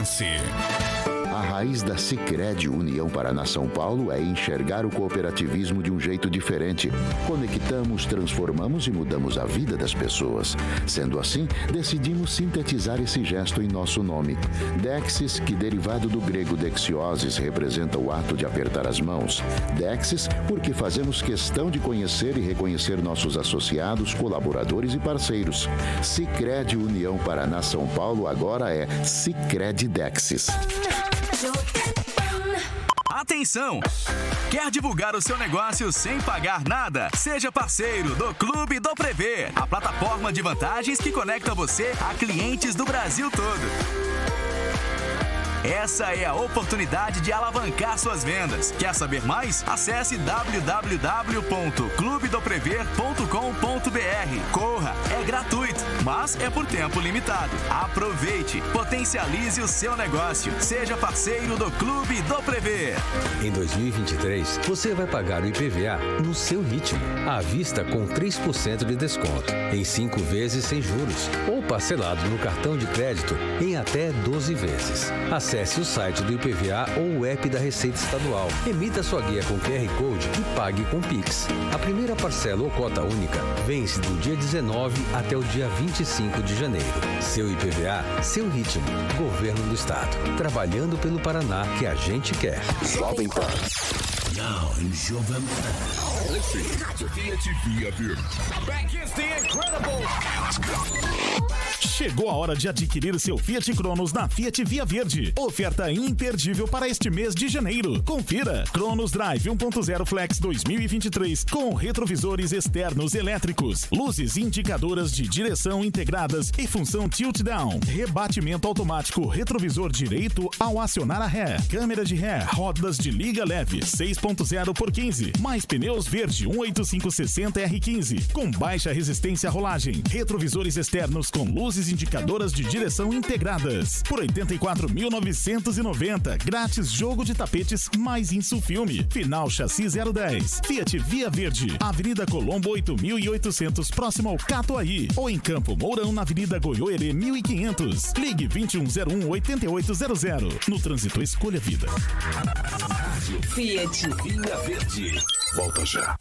Paraense. A raiz da Sicredi União Paraná São Paulo é enxergar o cooperativismo de um jeito diferente. Conectamos, transformamos e mudamos a vida das pessoas. Sendo assim, decidimos sintetizar esse gesto em nosso nome. Dexis, que derivado do grego dexiosis representa o ato de apertar as mãos. Dexis, porque fazemos questão de conhecer e reconhecer nossos associados, colaboradores e parceiros. Sicredi União Paraná São Paulo agora é Sicredi Dexis. Atenção! Quer divulgar o seu negócio sem pagar nada? Seja parceiro do Clube do Prever, a plataforma de vantagens que conecta você a clientes do Brasil todo. Essa é a oportunidade de alavancar suas vendas. Quer saber mais? Acesse www.clubedoprever.com.br. Corra, é gratuito, mas é por tempo limitado. Aproveite, potencialize o seu negócio. Seja parceiro do Clube do Prever. Em 2023, você vai pagar o IPVA no seu ritmo, à vista com 3% de desconto, em 5 vezes sem juros, ou parcelado no cartão de crédito em até 12 vezes. Acesse o site do IPVA ou o app da Receita Estadual. Emita sua guia com QR Code e pague com Pix. A primeira parcela ou cota única vence do dia 19 até o dia 25 de janeiro. Seu IPVA, seu ritmo. Governo do Estado. Trabalhando pelo Paraná que a gente quer. Jovem Pan. Now in Jovem Pan. Listen. Fiat Via Verde. Back is the incredible. Chegou a hora de adquirir seu Fiat Cronos na Fiat Via Verde. Oferta imperdível para este mês de janeiro. Confira. Cronos Drive 1.0 Flex 2023 com retrovisores externos elétricos, luzes indicadoras de direção integradas e função tilt down, rebatimento automático, retrovisor direito ao acionar a ré, câmera de ré, rodas de liga leve 6.0 por 15, mais pneus verde 18560 R15 com baixa resistência à rolagem, retrovisores externos com luzes indicadoras de direção integradas. Por 84.990, grátis jogo de tapetes mais Insufilme, final chassi 010, Fiat Via Verde, Avenida Colombo 8800, próximo ao Catuaí, ou em Campo Mourão na Avenida Goiôerê 1500. Ligue 2101 8800. No trânsito escolha vida. Fiat Via Verde. Volta já.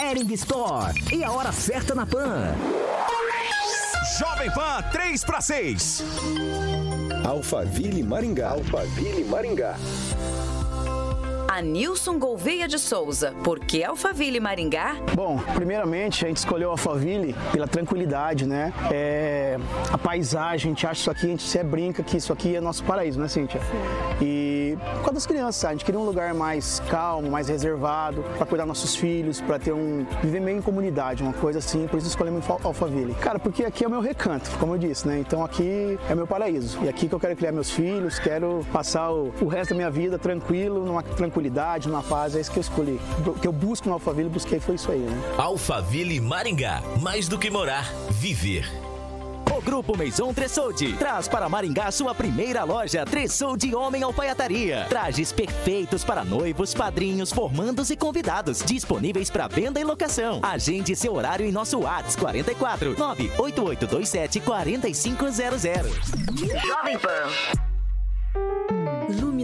Ering Store e a hora certa na Pan. Jovem Pan 3 para 6. Alphaville Maringá. Alphaville Maringá. A Nilson Gouveia de Souza. Por que Alphaville Maringá? Bom, primeiramente a gente escolheu Alphaville pela tranquilidade, né? É, a paisagem, a gente acha isso aqui, a gente se brinca que isso aqui é nosso paraíso, né, Cíntia? E por causa das crianças, a gente queria um lugar mais calmo, mais reservado, para cuidar dos nossos filhos, para ter um. viver meio em comunidade, uma coisa assim, por isso escolhemos Alphaville. Cara, porque aqui é o meu recanto, como eu disse, né? Então aqui é meu paraíso. E aqui que eu quero criar meus filhos, quero passar o, o resto da minha vida tranquilo, numa tranquilidade, numa paz, é isso que eu escolhi. O que eu busco no Alphaville, busquei foi isso aí, né? Alphaville Maringá. Mais do que morar, viver. O Grupo Maison Tressolde traz para Maringá sua primeira loja Tressolde Homem Alfaiataria. Trajes perfeitos para noivos, padrinhos, formandos e convidados. Disponíveis para venda e locação. Agende seu horário em nosso WhatsApp 44 98827 4500. Jovem Pan.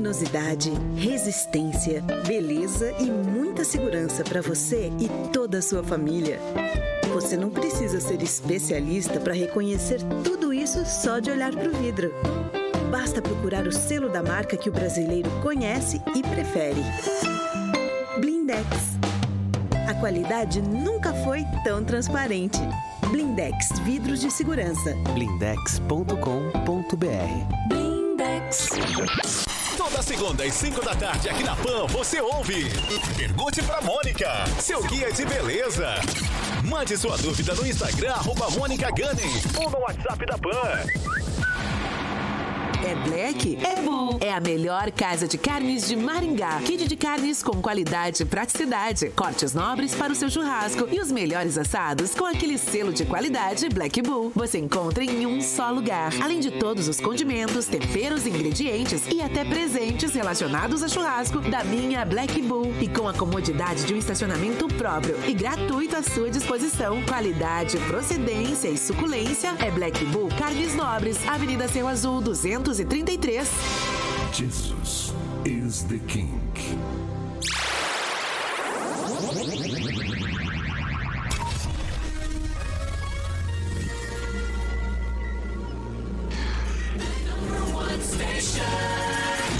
Luminosidade, resistência, beleza e muita segurança para você e toda a sua família. Você não precisa ser especialista para reconhecer tudo isso só de olhar para o vidro. Basta procurar o selo da marca que o brasileiro conhece e prefere. Blindex. A qualidade nunca foi tão transparente. Blindex Vidros de Segurança. blindex.com.br Blindex. Segunda às 5 da tarde aqui na Pan você ouve. Pergunte pra Mônica, seu guia de beleza. Mande sua dúvida no Instagram, arroba Mônica Gunning, ou no WhatsApp da Pan. É Black? É bom. É a melhor casa de carnes de Maringá. Kit de carnes com qualidade e praticidade. Cortes nobres para o seu churrasco e os melhores assados com aquele selo de qualidade Black Bull. Você encontra em um só lugar. Além de todos os condimentos, temperos, ingredientes e até presentes relacionados a churrasco da minha Black Bull. E com a comodidade de um estacionamento próprio e gratuito à sua disposição. Qualidade, procedência e suculência é Black Bull Carnes Nobres, Avenida Céu Azul 200 33. Jesus is the King.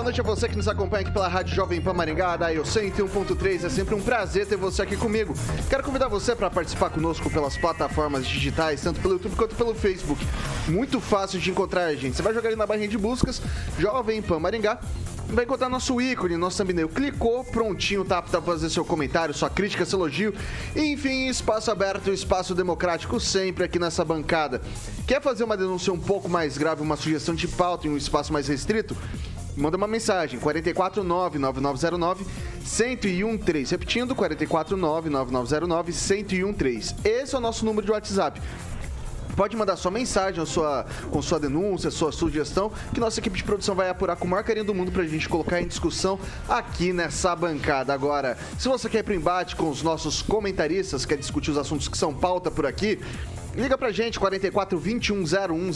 Boa noite a você que nos acompanha aqui pela Rádio Jovem Pan Maringá, da Eu 101.3. É sempre um prazer ter você aqui comigo. Quero convidar você para participar conosco pelas plataformas digitais, tanto pelo YouTube quanto pelo Facebook. Muito fácil de encontrar a gente. Você vai jogar ali na barrinha de buscas, Jovem Pan Maringá. Vai encontrar nosso ícone, nosso thumbnail. Clicou, prontinho, tá apto fazer seu comentário, sua crítica, seu elogio. Enfim, espaço aberto, espaço democrático sempre aqui nessa bancada. Quer fazer uma denúncia um pouco mais grave, uma sugestão de pauta em um espaço mais restrito? Manda uma mensagem, 449-9909-1013. Repetindo, 449-9909-1013. Esse é o nosso número de WhatsApp. Pode mandar sua mensagem, sua, com sua denúncia, sua sugestão, que nossa equipe de produção vai apurar com o maior carinho do mundo pra gente colocar em discussão aqui nessa bancada. Agora, se você quer ir pro embate com os nossos comentaristas, quer discutir os assuntos que são pauta por aqui, Liga pra gente, 44 21 01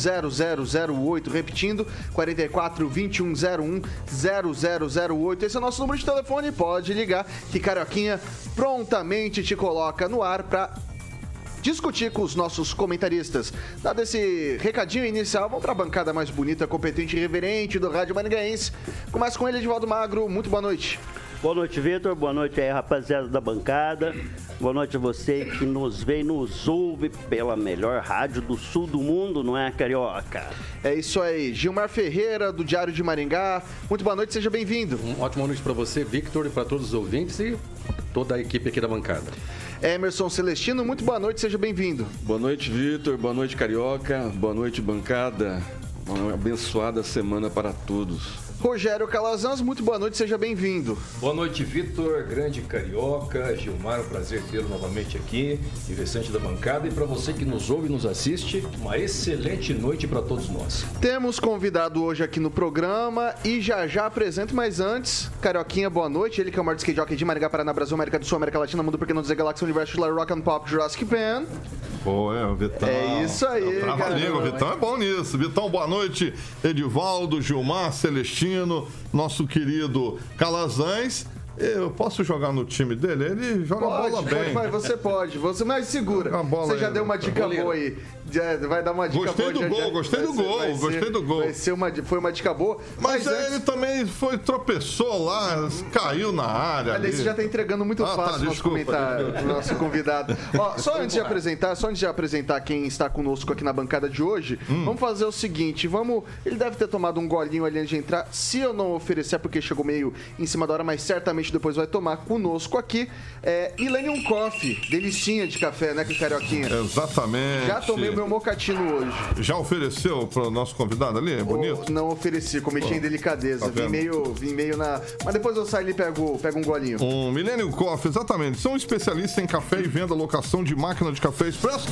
0008. Repetindo, 44 21 01 0008. Esse é o nosso número de telefone. Pode ligar que Carioquinha prontamente te coloca no ar pra discutir com os nossos comentaristas. Dado esse recadinho inicial, vamos para a bancada mais bonita, competente e reverente do Rádio Maringaense. Começa com ele, Edivaldo Magro. Muito boa noite. Boa noite, Vitor. Boa noite aí, rapaziada da bancada. Boa noite a você que nos vê e nos ouve pela melhor rádio do sul do mundo, não é, Carioca? É isso aí. Gilmar Ferreira, do Diário de Maringá. Muito boa noite, seja bem-vindo. Uma ótima noite para você, Victor, e para todos os ouvintes e toda a equipe aqui da bancada. Emerson Celestino, muito boa noite, seja bem-vindo. Boa noite, Vitor. Boa noite, Carioca. Boa noite, bancada. Uma abençoada semana para todos. Rogério Calazans, muito boa noite, seja bem-vindo. Boa noite, Vitor, grande carioca, Gilmar, um prazer tê-lo novamente aqui, e restante da bancada. E para você que nos ouve e nos assiste, uma excelente noite para todos nós. Temos convidado hoje aqui no programa e já já apresento, mas antes, Carioquinha, boa noite. Ele que é o maior skate jockey de Maringá, Paraná, Brasil, América do Sul, América Latina, Mundo Pequeno dizer Galáxia, Universo, Rock and Pop, Jurassic Pan. Pô, é, o Vitão. É isso aí, Trava cara. língua, Vitão é bom nisso. Vitão, boa noite. Edivaldo, Gilmar, Celestino, nosso querido Calazans. Eu posso jogar no time dele? Ele joga Pode, bola pode, bem. vai, você pode. Você mais segura. Você já aí, deu uma Vitor. dica boa aí. Vai dar uma dica Gostei boa. do gol, já- gostei vai do ser- gol, vai gostei ser- do gol. Vai ser uma, foi uma dica boa. Mas, antes- ele também foi, tropeçou lá, caiu na área. Olha, você já tá entregando muito Ah, tá, fácil o nosso comentário, nosso convidado. Ó, só antes de apresentar, só antes de apresentar quem está conosco aqui na bancada de hoje, Hum. vamos fazer o seguinte, vamos, ele deve ter tomado um golinho ali antes de entrar. Se eu não oferecer é porque chegou meio em cima da hora, mas certamente depois vai tomar conosco aqui, é Ilenium Coffee, delicinha de café, né, que carioquinha. Exatamente. Já tomei o meu mocatino hoje. Já ofereceu pro nosso convidado ali? É bonito? Não ofereci, cometi Pô, em delicadeza. tá vim, meio, vim meio na. Mas depois eu saio ali e pego, pego um golinho. Um Millennium Coffee, exatamente. São especialistas em café e venda, locação de máquina de café expresso.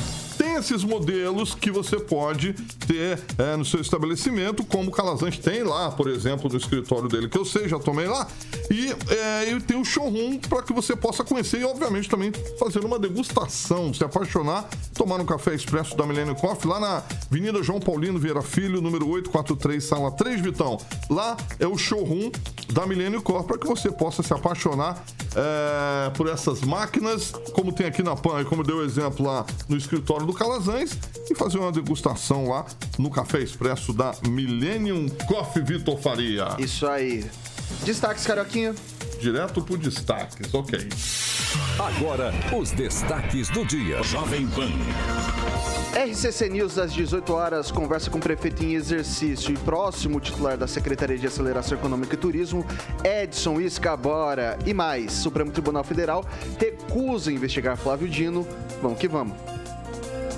Esses modelos que você pode ter é, no seu estabelecimento, como o Calazans tem lá, por exemplo, no escritório dele, que eu sei, já tomei lá. E, é, e tem o showroom para que você possa conhecer e, obviamente, também fazer uma degustação, se apaixonar, tomar um café expresso da Millennium Coffee lá na Avenida João Paulino Vieira Filho, número 843, sala 3, Vitão. Lá é o showroom da Millennium Coffee para que você possa se apaixonar é, por essas máquinas, como tem aqui na PAN, como deu exemplo lá no escritório do Calazans, e fazer uma degustação lá no Café Expresso da Millennium Coffee Vitor Faria. Isso aí. Destaques, Carioquinha. Direto pro destaques, ok. Agora, os destaques do dia. Jovem Pan. RCC News às 18 horas conversa com o prefeito em exercício e próximo titular da Secretaria de Aceleração Econômica e Turismo, Edson Iscabora. E mais, Supremo Tribunal Federal recusa investigar Flávio Dino. Vamos que vamos.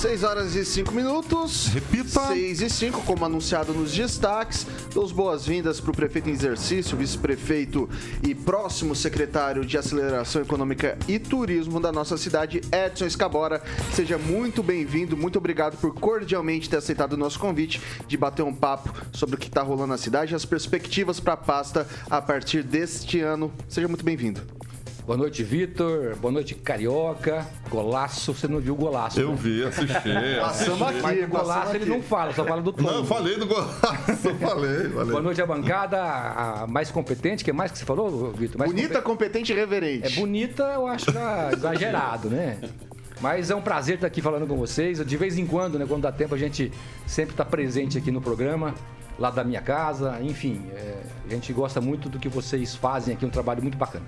6 horas e 5 minutos. Repita. 6 e 5, como anunciado nos destaques. Dou boas-vindas para o prefeito em exercício, vice-prefeito e próximo secretário de Aceleração Econômica e Turismo da nossa cidade, Edson Escabora. Seja muito bem-vindo, muito obrigado por cordialmente ter aceitado o nosso convite de bater um papo sobre o que está rolando na cidade e as perspectivas para a pasta a partir deste ano. Seja muito bem-vindo. Boa noite, Vitor. Boa noite, Carioca. Golaço. Você não viu o golaço? Eu né? vi, assisti. Passamos aqui, Mas golaço ele aqui. não fala, só fala do Tom. Não, eu falei do golaço. falei, falei. Boa noite à bancada, a mais competente, que é mais que você falou, Vitor? Bonita, competente e reverente. É bonita, eu acho já exagerado, né? Mas é um prazer estar aqui falando com vocês. De vez em quando, né, quando dá tempo, a gente sempre está presente aqui no programa, lá da minha casa. Enfim, é, a gente gosta muito do que vocês fazem aqui, um trabalho muito bacana.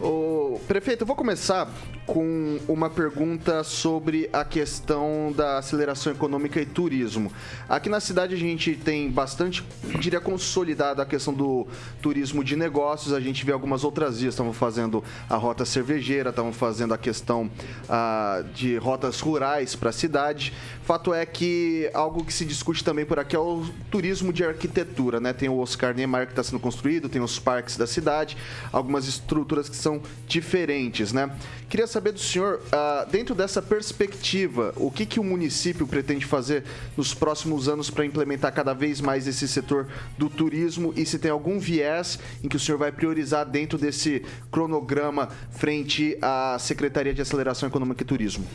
Ô, prefeito, eu vou começar com uma pergunta sobre a questão da aceleração econômica e turismo. Aqui na cidade a gente tem bastante, diria, consolidada a questão do turismo de negócios. A gente vê algumas outras vias, estamos fazendo a rota cervejeira, estamos fazendo a questão ah, de rotas rurais para a cidade. Fato é que algo que se discute também por aqui é o turismo de arquitetura, né? Tem o Oscar Niemeyer que está sendo construído, tem os parques da cidade, algumas estruturas que são diferentes, né? Queria saber do senhor, ah, dentro dessa perspectiva, o que, que o município pretende fazer nos próximos anos para implementar cada vez mais esse setor do turismo e se tem algum viés em que o senhor vai priorizar dentro desse cronograma frente à Secretaria de Aceleração Econômica e Turismo?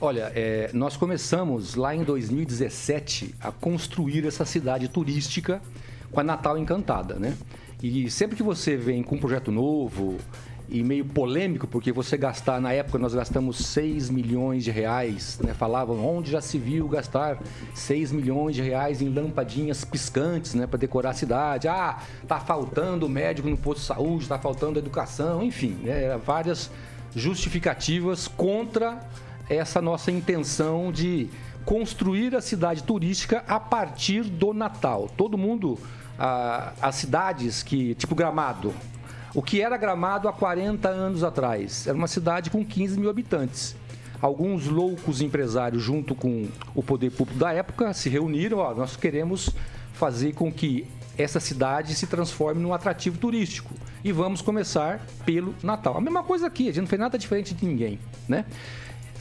Olha, é, nós começamos lá em 2017 a construir essa cidade turística com a Natal Encantada, né? E sempre que você vem com um projeto novo e meio polêmico, porque você gastar, na época nós gastamos 6 milhões de reais, né? Falavam onde já se viu gastar 6 milhões de reais em lampadinhas piscantes, né? Para decorar a cidade. Ah, tá faltando médico no posto de saúde, tá faltando educação, enfim, né? várias justificativas contra essa nossa intenção de construir a cidade turística a partir do Natal. Todo mundo, ah, as cidades que, tipo Gramado, o que era Gramado há 40 anos atrás, era uma cidade com 15 mil habitantes. Alguns loucos empresários, junto com o poder público da época, se reuniram. Ó, nós queremos fazer com que essa cidade se transforme num atrativo turístico. E vamos começar pelo Natal. A mesma coisa aqui, a gente não fez nada diferente de ninguém, né?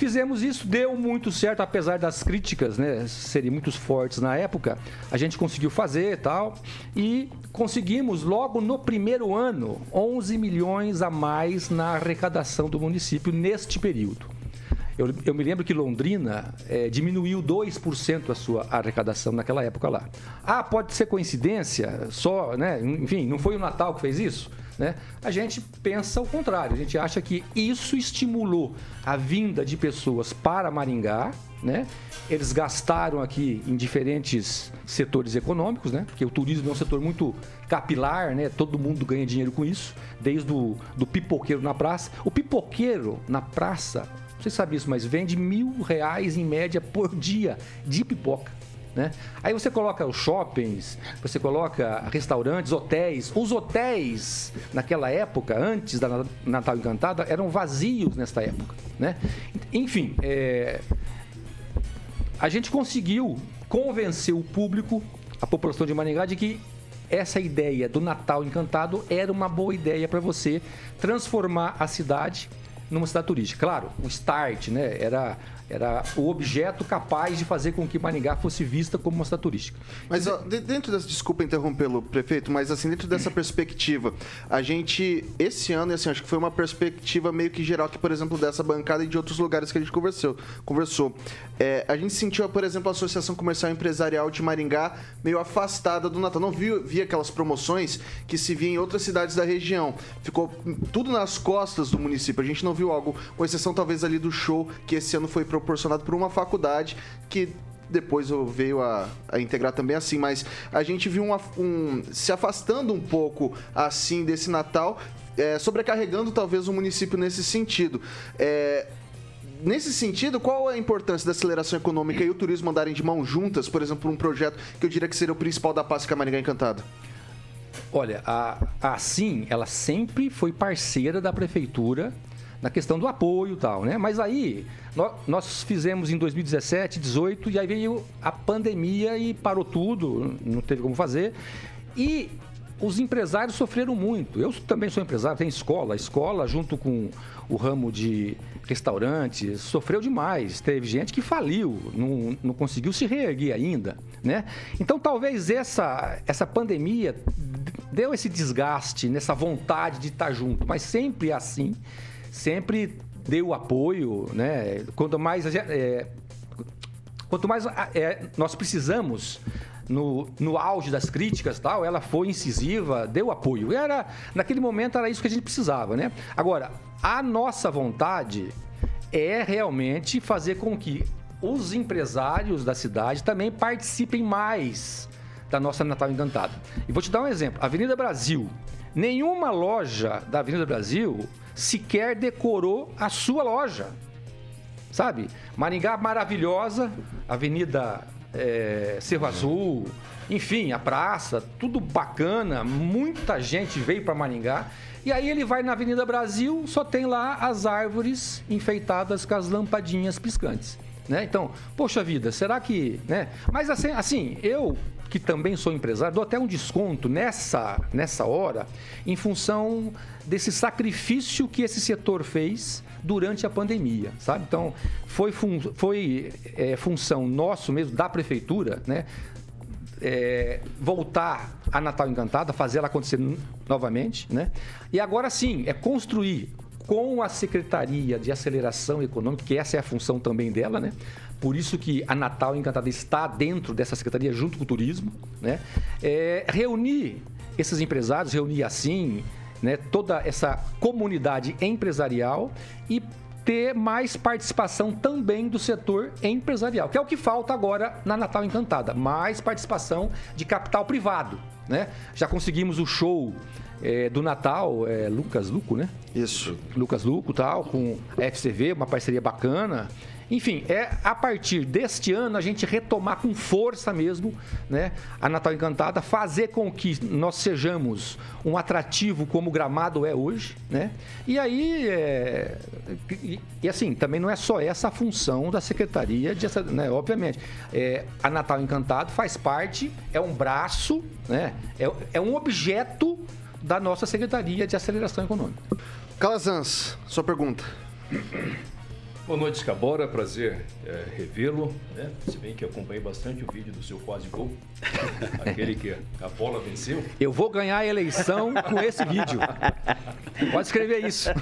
Fizemos isso, deu muito certo, apesar das críticas, né, serem muito fortes na época. A gente conseguiu fazer tal. E conseguimos, logo no primeiro ano, 11 milhões a mais na arrecadação do município neste período. Eu, eu me lembro que Londrina eh, diminuiu 2% a sua arrecadação naquela época lá. Ah, pode ser coincidência, só, né? Enfim, não foi o Natal que fez isso? Né? A gente pensa o contrário, a gente acha que isso estimulou a vinda de pessoas para Maringá, né? Eles gastaram aqui em diferentes setores econômicos, né? Porque o turismo é um setor muito capilar, né? Todo mundo ganha dinheiro com isso, desde o do pipoqueiro na praça. O pipoqueiro na praça, você sabe isso, mas vende mil reais em média por dia de pipoca. Né? Aí você coloca os shoppings, você coloca restaurantes, hotéis. Os hotéis, naquela época, antes da Natal Encantada, eram vazios nesta época. Né? Enfim, é, a gente conseguiu convencer o público, a população de Maringá, de que essa ideia do Natal Encantado era uma boa ideia para você transformar a cidade numa cidade turística. Claro, o start, né? Era, era o objeto capaz de fazer com que Maringá fosse vista como uma cidade turística. Mas ó, de- dentro dessa, desculpa interrompê-lo, prefeito, mas assim, dentro dessa perspectiva, a gente, esse ano, assim, acho que foi uma perspectiva meio que geral, que, por exemplo, dessa bancada e de outros lugares que a gente conversou. conversou. É, a gente sentiu, por exemplo, a Associação Comercial e Empresarial de Maringá meio afastada do Natal. Não via aquelas promoções que se via em outras cidades da região. Ficou tudo nas costas do município. A gente não viu algo, com exceção talvez ali do show que esse ano foi proporcionado por uma faculdade que depois veio a, a integrar também assim, mas a gente viu um, um- se afastando um pouco assim desse Natal, é, sobrecarregando talvez o município nesse sentido. É, Nesse sentido, qual a importância da aceleração econômica e o turismo andarem de mãos juntas, por exemplo, um projeto que eu diria que seria o principal da Páscoa Maringá Encantada? Olha, a, a Sim, ela sempre foi parceira da prefeitura na questão do apoio e tal, né? Mas aí, nó- nós, fizemos em 2017, 18, e aí veio a pandemia e parou tudo, não teve como fazer. E os empresários sofreram muito. Eu também sou empresário, tenho escola. A escola, junto com o ramo de restaurantes, sofreu demais. Teve gente que faliu, não, não conseguiu se reerguer ainda, né? Então, talvez essa, essa pandemia deu esse desgaste, nessa vontade de estar junto, mas sempre é assim, sempre deu apoio, né? Quanto mais é, quanto mais é, nós precisamos no, no auge das críticas tal, ela foi incisiva, deu apoio. Era naquele momento era isso que a gente precisava, né? Agora a nossa vontade é realmente fazer com que os empresários da cidade também participem mais da nossa Natal Encantado. E vou te dar um exemplo: Avenida Brasil. Nenhuma loja da Avenida Brasil sequer decorou a sua loja sabe? Maringá maravilhosa, Avenida é, Cerro Azul, enfim, a praça, tudo bacana, muita gente veio para Maringá. E aí ele vai na Avenida Brasil, só tem lá as árvores enfeitadas com as lampadinhas piscantes. Né? Então, poxa vida, será que. Né? Mas assim, assim, eu que também sou empresário, dou até um desconto nessa, nessa hora, em função desse sacrifício que esse setor fez durante a pandemia, sabe? Então, foi, fun foi é, função nosso mesmo, da prefeitura, né? É, voltar a Natal Encantada, fazer ela acontecer novamente, né? E agora sim, é construir com a Secretaria de Aceleração Econômica, que essa é a função também dela, né? Por isso que a Natal Encantada está dentro dessa secretaria junto com o turismo, né? É, reunir esses empresários, reunir assim, né, toda essa comunidade empresarial e ter mais participação também do setor empresarial, que é o que falta agora na Natal Encantada, mais participação de capital privado, né? Já conseguimos o show eh, do Natal, eh, Lucas Luco, né? Isso. Lucas Luco, tal, com a FCV, uma parceria bacana. Enfim, é a partir deste ano a gente retomar com força mesmo, né, a Natal Encantada, fazer com que nós sejamos um atrativo como o Gramado é hoje, né? E aí, é, e, e assim, também não é só essa a função da Secretaria de, né, obviamente, é, a Natal Encantado faz parte, é um braço, né, é, é um objeto da nossa Secretaria de Aceleração Econômica. Calazans, sua pergunta. Boa noite, Scabora. Prazer é, revê-lo. Né? Se bem que acompanhei bastante o vídeo do seu quase gol, aquele que a bola venceu. Eu vou ganhar a eleição com esse vídeo. Pode escrever isso.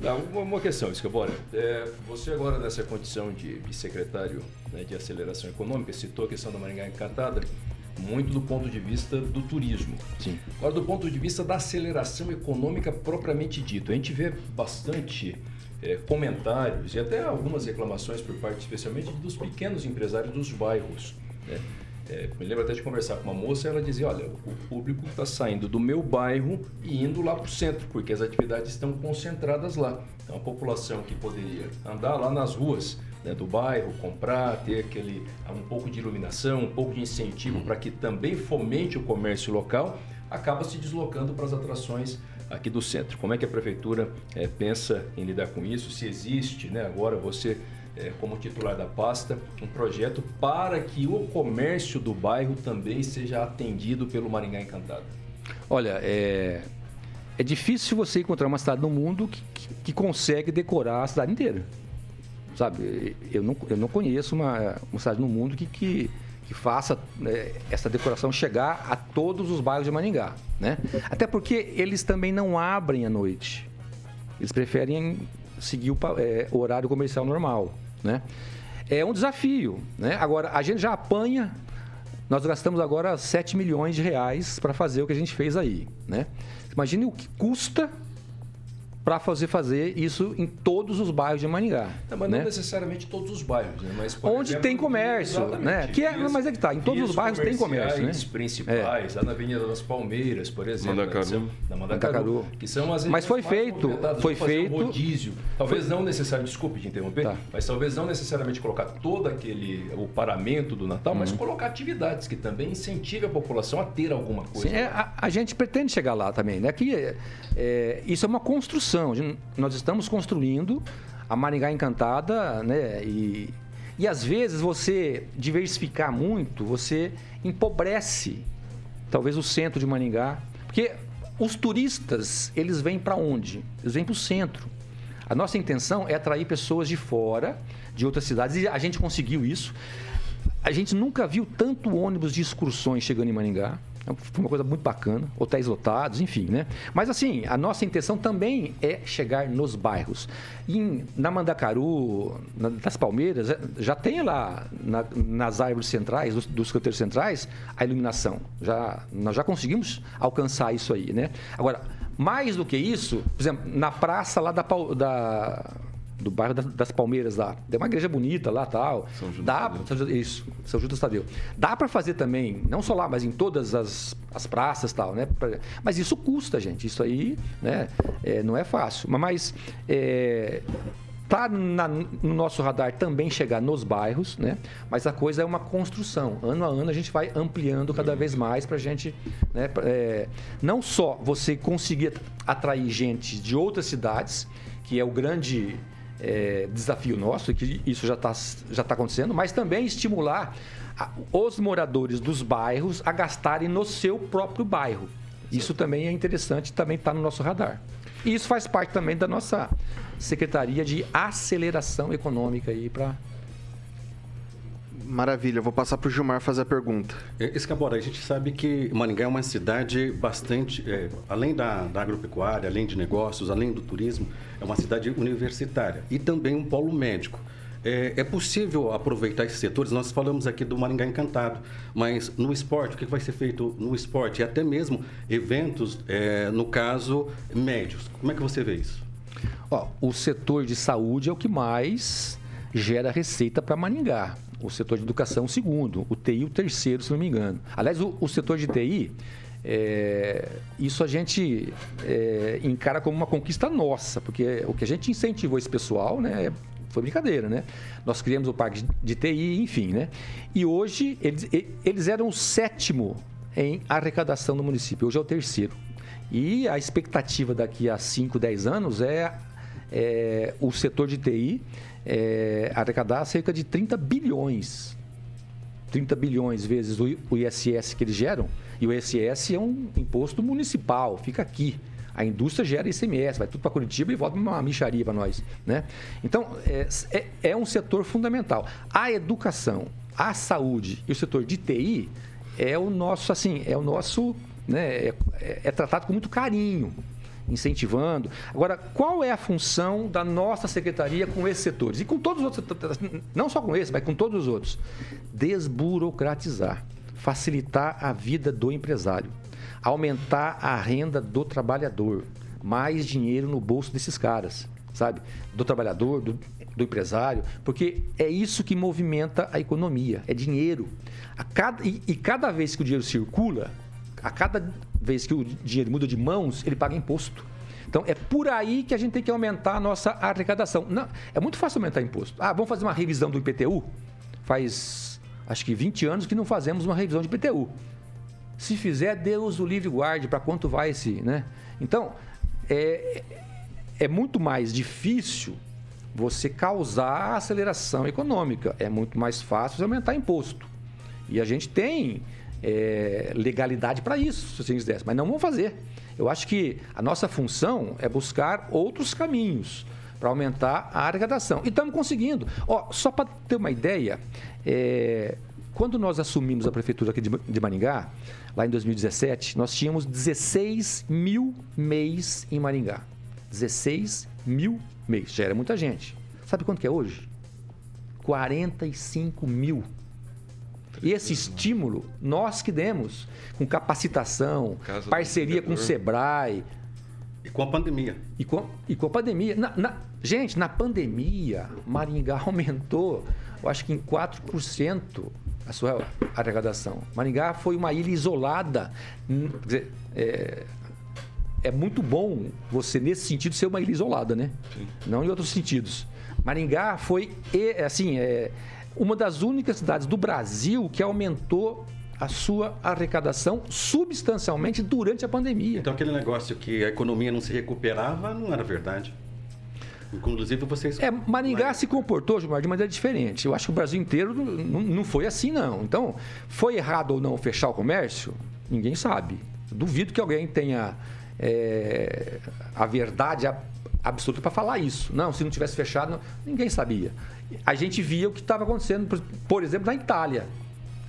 Uma, uma questão, Scabora. É, você agora nessa condição de, de secretário né, de aceleração econômica citou a questão da Maringá Encantada muito do ponto de vista do turismo. Sim. Agora, do ponto de vista da aceleração econômica propriamente dito, a gente vê bastante é, comentários e até algumas reclamações por parte, especialmente, dos pequenos empresários dos bairros. né? É, me lembro até de conversar com uma moça, ela dizia, olha, o público está saindo do meu bairro e indo lá para o centro, porque as atividades estão concentradas lá. Então, a população que poderia andar lá nas ruas né, do bairro, comprar, ter aquele um pouco de iluminação, um pouco de incentivo para que também fomente o comércio local, acaba se deslocando para as atrações aqui do centro. Como é que a prefeitura eh, pensa em lidar com isso? Se existe, né, agora você eh, como titular da pasta, um projeto para que o comércio do bairro também seja atendido pelo Maringá Encantado. Olha, é, é difícil você encontrar uma cidade no mundo que, que, que consegue decorar a cidade inteira. Sabe, eu não, eu não conheço uma, uma cidade no mundo que, que, que faça né, essa decoração chegar a todos os bairros de Maningá, né? Até porque eles também não abrem à noite. Eles preferem seguir o, é, o horário comercial normal, né? É um desafio, né? Agora, a gente já apanha nós gastamos agora 7 milhões de reais para fazer o que a gente fez aí, né? Imagine o que custa para fazer fazer isso em todos os bairros de Maningá. Não, mas né? não necessariamente todos os bairros, né? Mas, Onde exemplo, tem comércio, né? Que é, vias- mas é que tá, em todos os bairros tem comércio, né? principais, lá na Avenida das Palmeiras, por exemplo. Mandacaru. que são- Na Mandacaru. Mandacaru. Que são as Mas foi feito, foi fazer um feito- rodízio. Talvez foi- não necessariamente, desculpe te interromper, Tá. mas talvez não necessariamente colocar todo aquele, o paramento do Natal, mas Uhum. colocar atividades que também incentive a população a ter alguma coisa. Sim, é, a, a gente pretende chegar lá também, né? Que é, é, isso é uma construção. Gente- Nós estamos construindo a Maringá Encantada, né? E, e às vezes você diversificar muito, você empobrece talvez o centro de Maringá, porque os turistas eles vêm para onde? Eles vêm para o centro. A nossa intenção é atrair pessoas de fora, de outras cidades, e a gente conseguiu isso. A gente nunca viu tanto ônibus de excursões chegando em Maringá. Foi uma coisa muito bacana, hotéis lotados, enfim, né? Mas assim, a nossa intenção também é chegar nos bairros. Em, na Mandacaru, na, das Palmeiras, já- já tem lá na- nas árvores centrais, dos, dos canteiros centrais, a iluminação. Já, nós já conseguimos alcançar isso aí, né? Agora, mais do que isso, por exemplo, na praça lá da, da- do bairro da- das Palmeiras lá. Tem uma igreja bonita lá tal. São Judas Dá, São Isso, São Judas Tadeu. Dá para fazer também, não só lá, mas em todas as, as praças tal, né? Mas isso custa, gente. Isso aí, né? é, não é fácil. Mas- é, tá na- no nosso radar também chegar nos bairros, né? Mas a coisa é uma construção. Ano a ano a gente vai ampliando cada vez mais para a gente, né? é, não só você conseguir atrair gente de outras cidades, que é o grande é, desafio nosso, que isso já está já tá acontecendo, mas também estimular a- os moradores dos bairros a gastarem no seu próprio bairro. Isso também é interessante, também está no nosso radar. E isso faz parte também da nossa Secretaria de Aceleração Econômica aí para Maravilha, vou passar para o Gilmar fazer a pergunta. Escabora, a gente sabe que Maringá é uma cidade bastante, é, além da, da agropecuária, além de negócios, além do turismo, é uma cidade universitária e também um polo médico. É, é possível aproveitar esses setores? Nós falamos aqui do Maringá Encantado, mas no esporte, o que vai ser feito no esporte? E até mesmo eventos, é, no caso, médios. Como é que você vê isso? Ó, o setor de saúde é o que mais gera receita para Maringá. O setor de educação, o segundo. O TI, o terceiro, se não me engano. Aliás, o, o setor de TI, é, isso a gente é, encara como uma conquista nossa, porque o que a gente incentivou esse pessoal, né? Foi brincadeira, né? Nós criamos o parque de TI, enfim, né? E hoje eles, eles eram o sétimo em arrecadação no município. Hoje é o terceiro. E a expectativa daqui a 5, 10 anos é, é o setor de TI é, arrecadar cerca de 30 bilhões. 30 bilhões vezes o, ISS que eles geram. E o ISS é um imposto municipal, fica aqui. A indústria gera ICMS, vai tudo para Curitiba e volta uma micharia para nós. Né? Então, é, é, é um setor fundamental. A educação, a saúde e o setor de TI é o nosso, assim, é o nosso, né, é, é tratado com muito carinho, incentivando. Agora, qual é a função da nossa secretaria com esses setores? E com todos os outros, não só com esse, mas com todos os outros. Desburocratizar, facilitar a vida do empresário, aumentar a renda do trabalhador, mais dinheiro no bolso desses caras, sabe? Do trabalhador, do, do empresário, porque é isso que movimenta a economia, é dinheiro. A cada, e, e cada vez que o dinheiro circula, a cada vez que o dinheiro muda de mãos, ele paga imposto. Então, é por aí que a gente tem que aumentar a nossa arrecadação. Não, é muito fácil aumentar imposto. Ah, vamos fazer uma revisão do IPTU? Faz, acho que 20 anos que não fazemos uma revisão de IPTU. Se fizer, Deus o livre guarde para quanto vai esse, né? Então, é, é muito mais difícil você causar aceleração econômica. É muito mais fácil aumentar imposto. E a gente tem é, legalidade para isso, se vocês quiserem, mas não vão fazer. Eu acho que a nossa função é buscar outros caminhos para aumentar a arrecadação. E estamos conseguindo. Ó, só para ter uma ideia, é, quando nós assumimos a prefeitura aqui de, Maringá, lá em 2017, nós tínhamos 16 mil MEIs em Maringá. 16 mil MEIs. Já era muita gente. Sabe quanto que é hoje? 45 mil. E esse estímulo, nós que demos, com capacitação, Casa do parceria com o. Sebrae. E com a pandemia. E com, e com a pandemia. Na- na- gente, na pandemia, Maringá aumentou, eu acho que em 4% a sua arrecadação. Maringá foi uma ilha isolada. Hum, Quer dizer, é, é muito bom você, nesse sentido, ser uma ilha isolada, né? Não em outros sentidos. Maringá foi, e- assim, é, uma das únicas cidades do Brasil que aumentou a sua arrecadação substancialmente durante a pandemia. Então aquele negócio que a economia não se recuperava não era verdade. Inclusive vocês. É, Maringá se comportou, Gilmar, de maneira diferente. Eu acho que o Brasil inteiro não, não- foi assim, não. Então, foi errado ou não fechar o comércio? Ninguém sabe. Duvido que alguém tenha é, a verdade absoluta para falar isso. Não, se não tivesse fechado, ninguém sabia. A gente via o que estava acontecendo, por, exemplo, na Itália.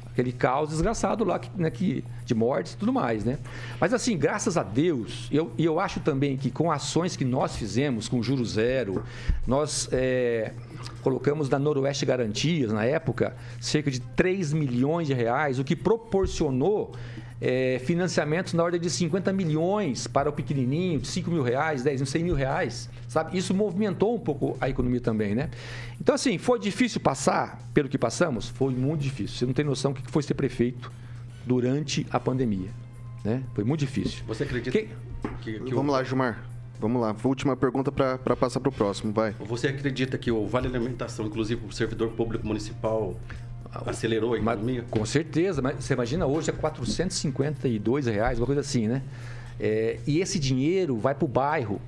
Aquele caos desgraçado lá que, né, que- de mortes e tudo mais, né? Mas assim, graças a Deus, eu, e eu acho também que com ações que nós fizemos, com juro zero, nós é, colocamos na Noroeste Garantias, na época, cerca de 3 milhões de reais, o que proporcionou é, financiamentos na ordem de 50 milhões para o pequenininho, de 5 mil reais, 10 mil, 100 mil reais, sabe? Isso movimentou um pouco a economia também, né? Então, assim, foi difícil passar pelo que passamos? Foi muito difícil. Você não tem noção do que foi ser prefeito durante a pandemia, né? Foi muito difícil. Você acredita Que- que, que o- Vamos lá, Gilmar. Vamos lá. Última pergunta para passar para o próximo. Vai. Você acredita que o Vale Alimentação, inclusive o servidor público municipal, acelerou a economia? Com certeza, mas você imagina hoje é 452 reais, uma coisa assim, né? É, e esse dinheiro vai para o bairro.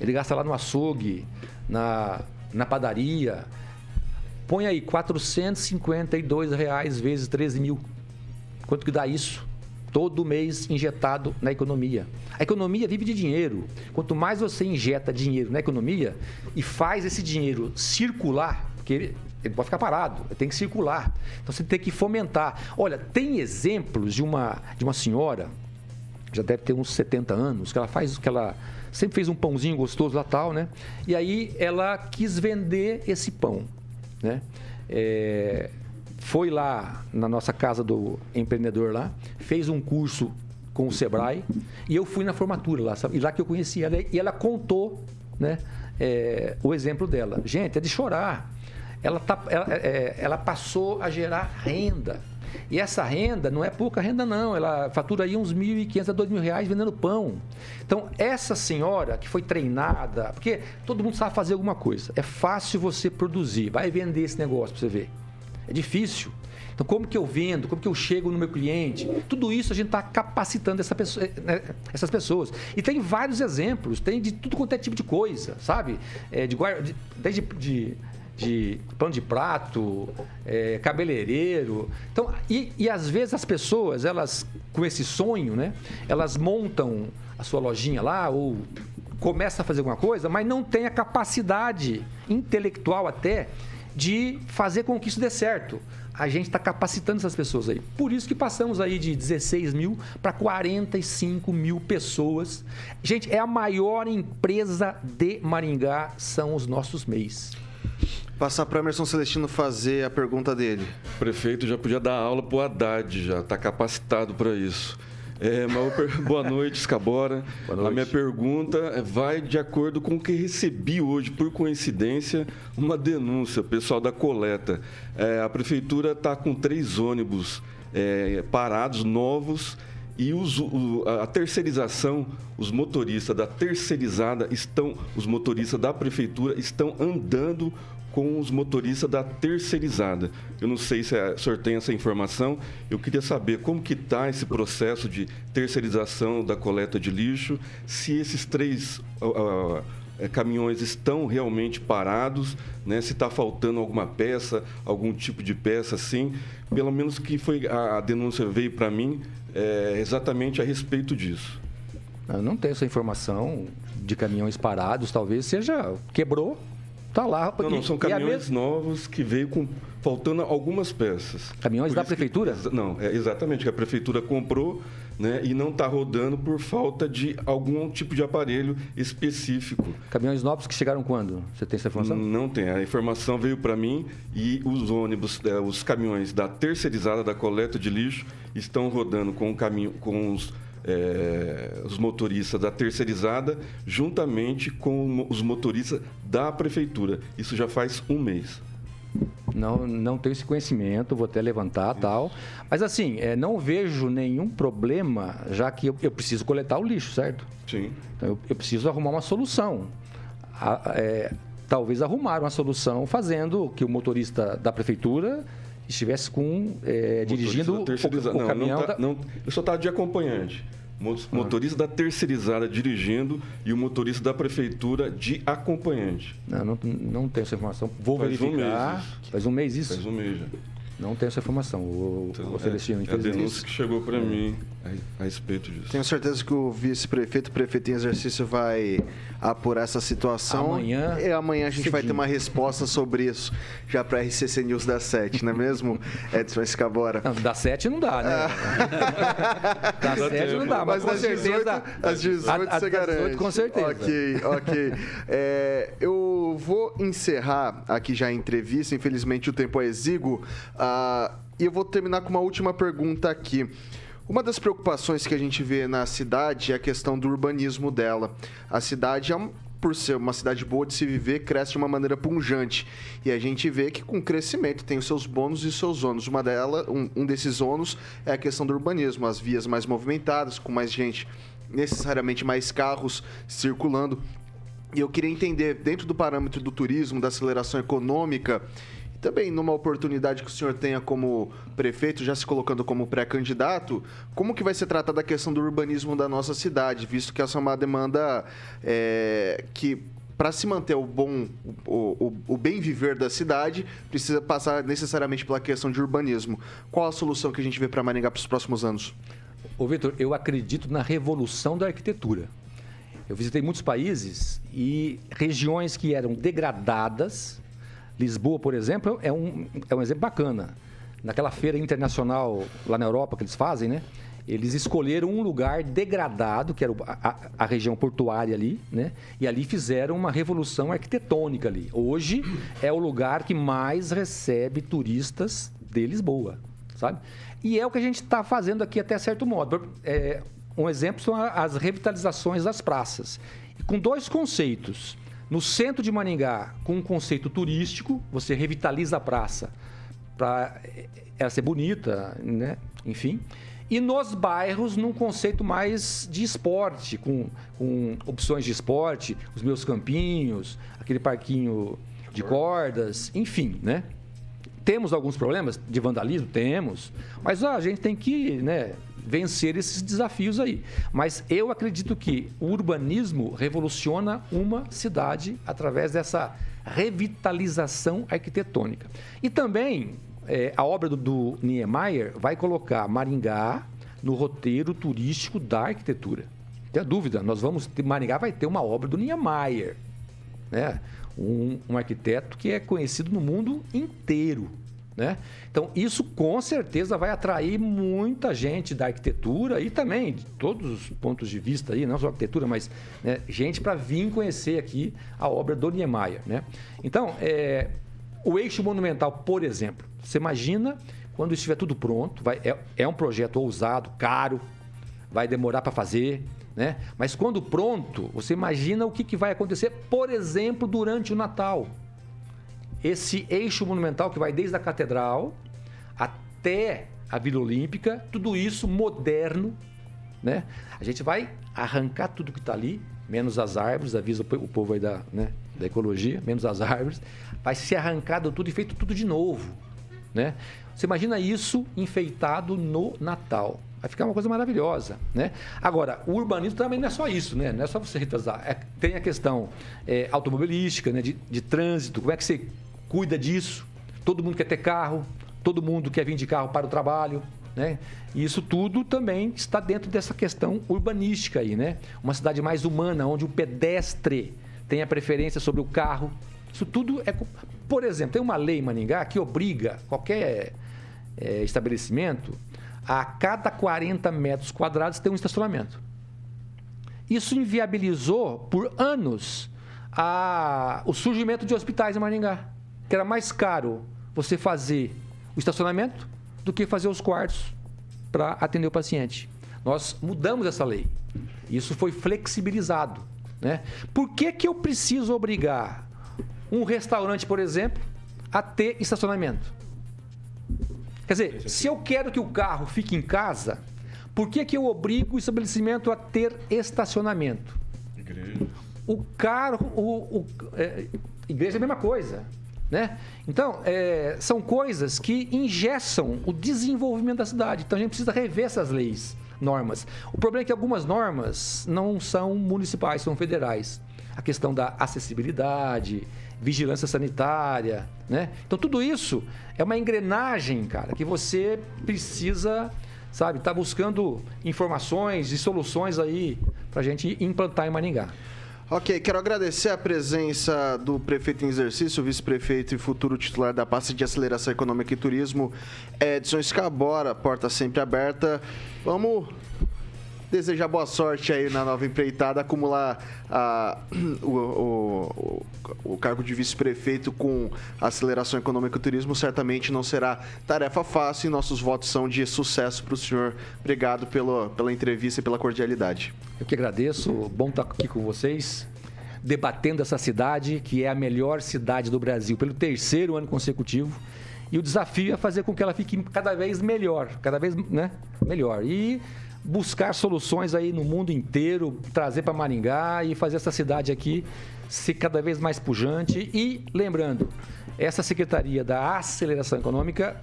Ele gasta lá no açougue, na, na padaria. Põe aí 452 reais vezes 13 mil. Quanto que dá isso? Todo mês injetado na economia. A economia vive de dinheiro. Quanto mais você injeta dinheiro na economia e faz esse dinheiro circular, porque ele, ele pode ficar parado, ele tem que circular. Então você tem que fomentar. Olha, tem exemplos de uma, de uma senhora, já deve ter uns 70 anos, que ela faz que ela sempre fez um pãozinho gostoso lá tal, né? E aí ela quis vender esse pão, né? É, foi lá na nossa casa do empreendedor lá, fez um curso com o Sebrae e eu fui na formatura lá, sabe? E lá que eu conheci ela e ela contou, né? é, o exemplo dela. Gente, é de chorar. Ela, tá, ela, é, ela passou a gerar renda. E essa renda não é pouca renda, não. Ela fatura aí uns 1.500 a 2.000 reais vendendo pão. Então, essa senhora que foi treinada, porque todo mundo sabe fazer alguma coisa. É fácil você produzir. Vai vender esse negócio para você ver. É difícil. Então, como que eu vendo? Como que eu chego no meu cliente? Tudo isso a gente está capacitando essa pessoa- né, essas pessoas. E tem vários exemplos, tem de tudo quanto é tipo de coisa, sabe? É, de, de- desde de, de pano de prato, é, cabeleireiro. Então, e, e às vezes as pessoas, elas, com esse sonho, né? Elas montam a sua lojinha lá ou começam a fazer alguma coisa, mas não tem a capacidade intelectual até de fazer com que isso dê certo. A gente está capacitando essas pessoas aí. Por isso que passamos aí de 16 mil para 45 mil pessoas. Gente, é a maior empresa de Maringá, são os nossos MEIs. Passar para Emerson Celestino fazer a pergunta dele. O prefeito já podia dar aula pro Haddad, já está capacitado para isso. É, per- Boa noite, Escabora. A minha pergunta é, vai de acordo com o que recebi hoje, por coincidência, uma denúncia, pessoal da coleta. É, a prefeitura está com três ônibus é, parados, novos, e os- o- a terceirização, os motoristas da terceirizada estão, os motoristas da prefeitura estão andando com os motoristas da terceirizada. Eu não sei se a- o senhor tem essa informação. Eu queria saber como que está esse processo de terceirização da coleta de lixo, se esses três ah, ah, eh, caminhões estão realmente parados, né? se está faltando alguma peça, algum tipo de peça assim. Pelo menos que foi a, a denúncia veio para mim é, exatamente a respeito disso. Eu não tenho essa informação de caminhões parados, talvez seja quebrou, tá lá. Não, não, são é caminhões mesma- novos que veio com faltando algumas peças. Caminhões Por da que- prefeitura? exa- não, é exatamente que a prefeitura comprou, né, e não está rodando por falta de algum tipo de aparelho específico. Caminhões novos que chegaram quando? Você tem essa informação? Não tem. A informação veio para mim e os ônibus, eh, os caminhões da terceirizada da coleta de lixo estão rodando com o caminho, com os, eh, os motoristas da terceirizada, juntamente com os motoristas da prefeitura. Isso já faz um mês. Não, não tenho esse conhecimento, vou até levantar tal. Mas assim, é, não vejo nenhum problema, já que eu, eu preciso coletar o lixo, certo? Sim. Então eu, eu preciso arrumar uma solução. A- é, talvez arrumar uma solução fazendo que o motorista da prefeitura estivesse com é, dirigindo o, o não, caminhão. não, tá- da- não, eu só estava de acompanhante. Mo- Motorista da terceirizada dirigindo e o motorista da prefeitura de acompanhante. Não, não, não tenho essa informação. Vou Faz um verificar. mês isso. Faz um mês isso? Faz um mês já. Não tenho essa informação. O, o Celestino, é a infelizmente. denúncia que chegou para mim a, a respeito disso. Tenho certeza que o vice-prefeito, prefeito em exercício, vai apurar essa situação. Amanhã, E amanhã a gente vai ter uma resposta sobre isso, já para RCC News das 7, não é mesmo, Edson Escabora? Não, da 7 não dá, né? da 7 não dá, mas, Mas com das certeza. 18, às 18 a- a- você das 18 garante. com certeza. Ok, ok. É, eu vou encerrar aqui já a entrevista, infelizmente o tempo é exíguo, ah, e eu vou terminar com uma última pergunta aqui. Uma das preocupações que a gente vê na cidade é a questão do urbanismo dela. A cidade é um por ser uma cidade boa de se viver, cresce de uma maneira punjante. E a gente vê que com crescimento tem os seus bônus e seus ônus. Uma dela, um, um desses ônus é a questão do urbanismo, as vias mais movimentadas, com mais gente, necessariamente mais carros circulando. E eu queria entender, dentro do parâmetro do turismo, da aceleração econômica, também numa oportunidade que o senhor tenha como prefeito, já se colocando como pré-candidato, como que vai ser tratada a questão do urbanismo da nossa cidade, visto que essa é uma demanda é, que para se manter o bom, o, o, o bem viver da cidade, precisa passar necessariamente pela questão de urbanismo. Qual a solução que a gente vê para Maringá para os próximos anos? Ô, Vitor, eu acredito na revolução da arquitetura. Eu visitei muitos países e regiões que eram degradadas. Lisboa, por exemplo, é um, é um exemplo bacana. Naquela feira internacional lá na Europa que eles fazem, né? Eles escolheram um lugar degradado, que era a, a- região portuária ali, né? E ali fizeram uma revolução arquitetônica ali. Hoje é o lugar que mais recebe turistas de Lisboa, sabe? E é o que a gente está fazendo aqui até certo modo. É, um exemplo são as revitalizações das praças. Com dois conceitos. No centro de Maringá, com um conceito turístico, você revitaliza a praça para ela ser bonita, né? Enfim. E nos bairros, num conceito mais de esporte, com, com opções de esporte, os meus campinhos, aquele parquinho de cordas, enfim, né? Temos alguns problemas de vandalismo? Temos. Mas ó, a gente tem que né, vencer esses desafios aí. Mas eu acredito que o urbanismo revoluciona uma cidade através dessa revitalização arquitetônica. E também é, a obra do, do Niemeyer vai colocar Maringá no roteiro turístico da arquitetura. Não tenha dúvida, nós vamos ter, Maringá vai ter uma obra do Niemeyer né? Um, um arquiteto que é conhecido no mundo inteiro. Né? Então, isso com certeza vai atrair muita gente da arquitetura e também de todos os pontos de vista aí, não só arquitetura, mas né, gente para vir conhecer aqui a obra do Niemeyer. Né? Então, é, o eixo monumental, por exemplo, você imagina quando estiver tudo pronto, vai, é, é um projeto ousado, caro, vai demorar para fazer, né? Mas quando pronto, você imagina o que, que vai acontecer, por exemplo, durante o Natal. Esse eixo monumental que vai desde a catedral até a Vila Olímpica, tudo isso moderno, né? A gente vai arrancar tudo que está ali, menos as árvores, avisa o povo aí da, né, da ecologia, menos as árvores, vai ser arrancado tudo e feito tudo de novo, né? Você imagina isso enfeitado no Natal. Vai ficar uma coisa maravilhosa, né? Agora, o urbanismo também não é só isso, né? Não é só você retrasar. É, tem a questão é, automobilística, né? De, de trânsito. Como é que você cuida disso? Todo mundo quer ter carro, todo mundo quer vir de carro para o trabalho, né? E isso tudo também está dentro dessa questão urbanística aí, né? Uma cidade mais humana, onde o pedestre tem a preferência sobre o carro. Isso tudo é. Por exemplo, tem uma lei em Maningá que obriga qualquer é, estabelecimento a cada 40 metros quadrados ter um estacionamento. Isso inviabilizou por anos a, o surgimento de hospitais em Maringá, que era mais caro você fazer o estacionamento do que fazer os quartos para atender o paciente. Nós mudamos essa lei. Isso foi flexibilizado. Né? Por que, que eu preciso obrigar um restaurante, por exemplo, a ter estacionamento? Quer dizer, se eu quero que o carro fique em casa, por que, que eu obrigo o estabelecimento a ter estacionamento? Igreja. O carro, o, o é, igreja é a mesma coisa. Né? Então, é, são coisas que engessam o desenvolvimento da cidade. Então, a gente precisa rever essas leis, normas. O problema é que algumas normas não são municipais, são federais. A questão da acessibilidade, vigilância sanitária, né? Então, tudo isso é uma engrenagem, cara, que você precisa, sabe, estar tá buscando informações e soluções aí para a gente implantar em Maringá. Ok, quero agradecer a presença do prefeito em exercício, vice-prefeito e futuro titular da pasta de aceleração econômica e turismo, Edson Escabora, porta sempre aberta. Vamos desejar boa sorte aí na nova empreitada, acumular a, o, o, o, cargo de vice-prefeito com aceleração econômica e turismo certamente não será tarefa fácil e nossos votos são de sucesso para o senhor. Obrigado pela, pela entrevista e pela cordialidade. Eu que agradeço, bom estar aqui com vocês debatendo essa cidade, que é a melhor cidade do Brasil, pelo terceiro ano consecutivo. E o desafio é fazer com que ela fique cada vez melhor, cada vez né, melhor. E buscar soluções aí no mundo inteiro, trazer para Maringá e fazer essa cidade aqui ser cada vez mais pujante. E lembrando, essa Secretaria da Aceleração Econômica,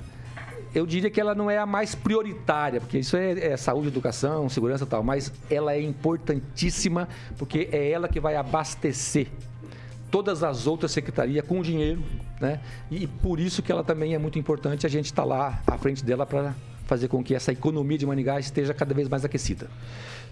eu diria que ela não é a mais prioritária, porque isso é, é saúde, educação, segurança e tal, mas ela é importantíssima porque é ela que vai abastecer todas as outras secretarias com dinheiro, né? E por isso que ela também é muito importante, a gente está lá à frente dela para fazer com que essa economia de Maningá esteja cada vez mais aquecida.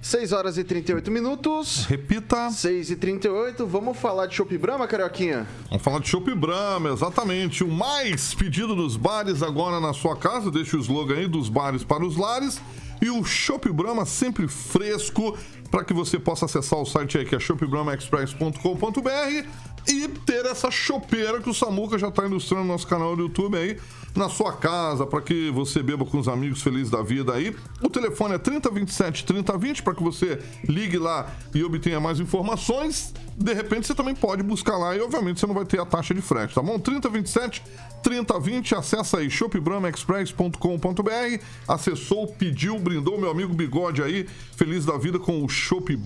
6 horas e 38 minutos. Repita. 6 e 38. Vamos falar de Chopp Brahma, Carioquinha? Vamos falar de Chopp Brahma, exatamente. O mais pedido dos bares agora na sua casa. Deixa o slogan aí dos bares para os lares. E o Chopp Brahma sempre fresco para que você possa acessar o site aí que é shopbrahmaexpress.com.br e ter essa chopeira que o Samuca já está ilustrando no nosso canal do YouTube aí na sua casa, para que você beba com os amigos felizes da vida aí. O telefone é 3027 3020 para que você ligue lá e obtenha mais informações. De repente você também pode buscar lá e obviamente você não vai ter a taxa de frete, tá bom? 3027 3020, acessa aí shopbramaexpress.com.br. Acessou, pediu, brindou meu amigo Bigode aí, feliz da vida com o Shop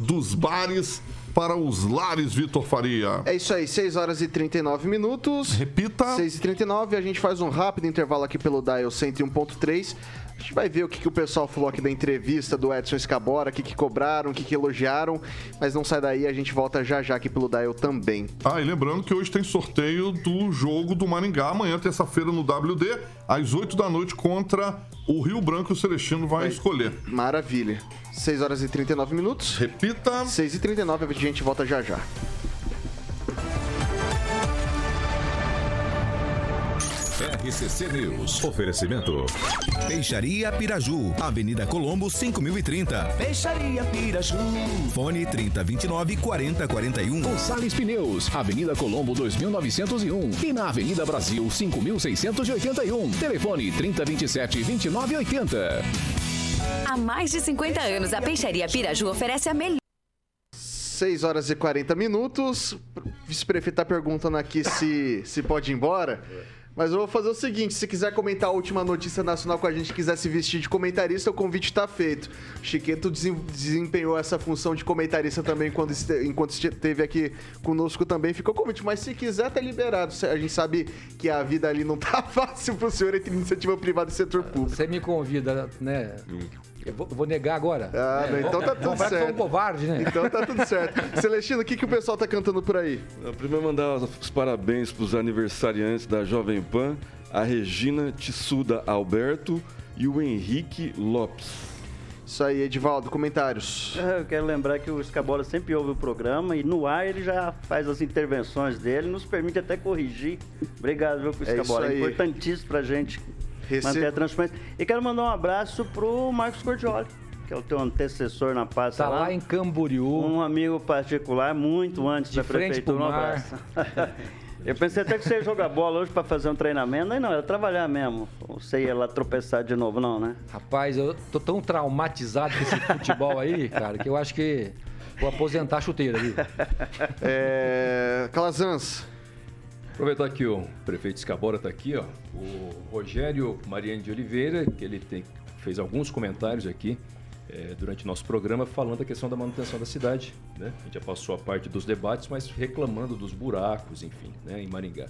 dos bares para os lares, Vitor Faria. É isso aí, 6 horas e 39 minutos. Repita. 6 e 39 a gente faz um rápido intervalo aqui pelo Dial 101.3. A gente vai ver o que, que o pessoal falou aqui da entrevista do Edson Escabora, o que, que cobraram, o que, que elogiaram. Mas não sai daí, a gente volta já já aqui pelo Dial também. Ah, e lembrando que hoje tem sorteio do jogo do Maringá, amanhã, terça-feira, no WD, às 8 da noite, contra o Rio Branco. O Celestino vai, vai. escolher. Maravilha. 6 horas e 39 minutos. Repita. 6 e 39 a gente volta já já. RCC News. Oferecimento. Peixaria Piraju. Avenida Colombo, 5030. Peixaria Piraju. Fone 3029 4041. Gonçalves Pneus. Avenida Colombo, 2901. E na Avenida Brasil, 5681. Telefone 3027 2980. Há mais de 50 anos, a Peixaria Piraju oferece a melhor 6 horas e 40 minutos. O vice-prefeito está perguntando aqui se, se pode ir embora. Mas eu vou fazer o seguinte: se quiser comentar a última notícia nacional com a gente, quiser se vestir de comentarista, o convite está feito. O Chiqueto desempenhou essa função de comentarista também quando enquanto esteve aqui conosco também. Ficou convite, mas se quiser, tá liberado. A gente sabe que a vida ali não tá fácil pro senhor entre iniciativa privada e setor público. Você me convida, né? Eu vou, vou, negar agora. Ah, é, então tá tudo certo. um covarde, né? Então tá tudo certo. Celestino, o que, que o pessoal tá cantando por aí? Primeiro mandar os parabéns pros aniversariantes da Jovem Pan, a Regina Tissuda Alberto e o Henrique Lopes. Isso aí, Edivaldo, comentários. É, Eu quero lembrar que o Escabola sempre ouve o programa e no ar ele já faz as intervenções dele, nos permite até corrigir. Obrigado, viu, pro É Escabola. isso É, aí. importantíssimo pra gente Rece- manter a transparência. E quero mandar um abraço pro Marcos Cordioli, que é o teu antecessor na pasta Tá lá em Camboriú. Um amigo particular, muito antes De da frente prefeitura. Um abraço. Eu pensei até que você ia jogar bola hoje pra fazer um treinamento, mas não, era trabalhar mesmo. Você ia lá tropeçar de novo, não, né? Rapaz, eu tô tão traumatizado com esse futebol aí, cara, que eu acho que vou aposentar a chuteira ali. É... Calazans. Aproveitar que o prefeito Escabora está aqui, ó. O Rogério Mariano de Oliveira, que ele tem, fez alguns comentários aqui eh, durante nosso programa falando da questão da manutenção da cidade. Né? A gente já passou a parte dos debates, mas reclamando dos buracos, enfim, né, em Maringá.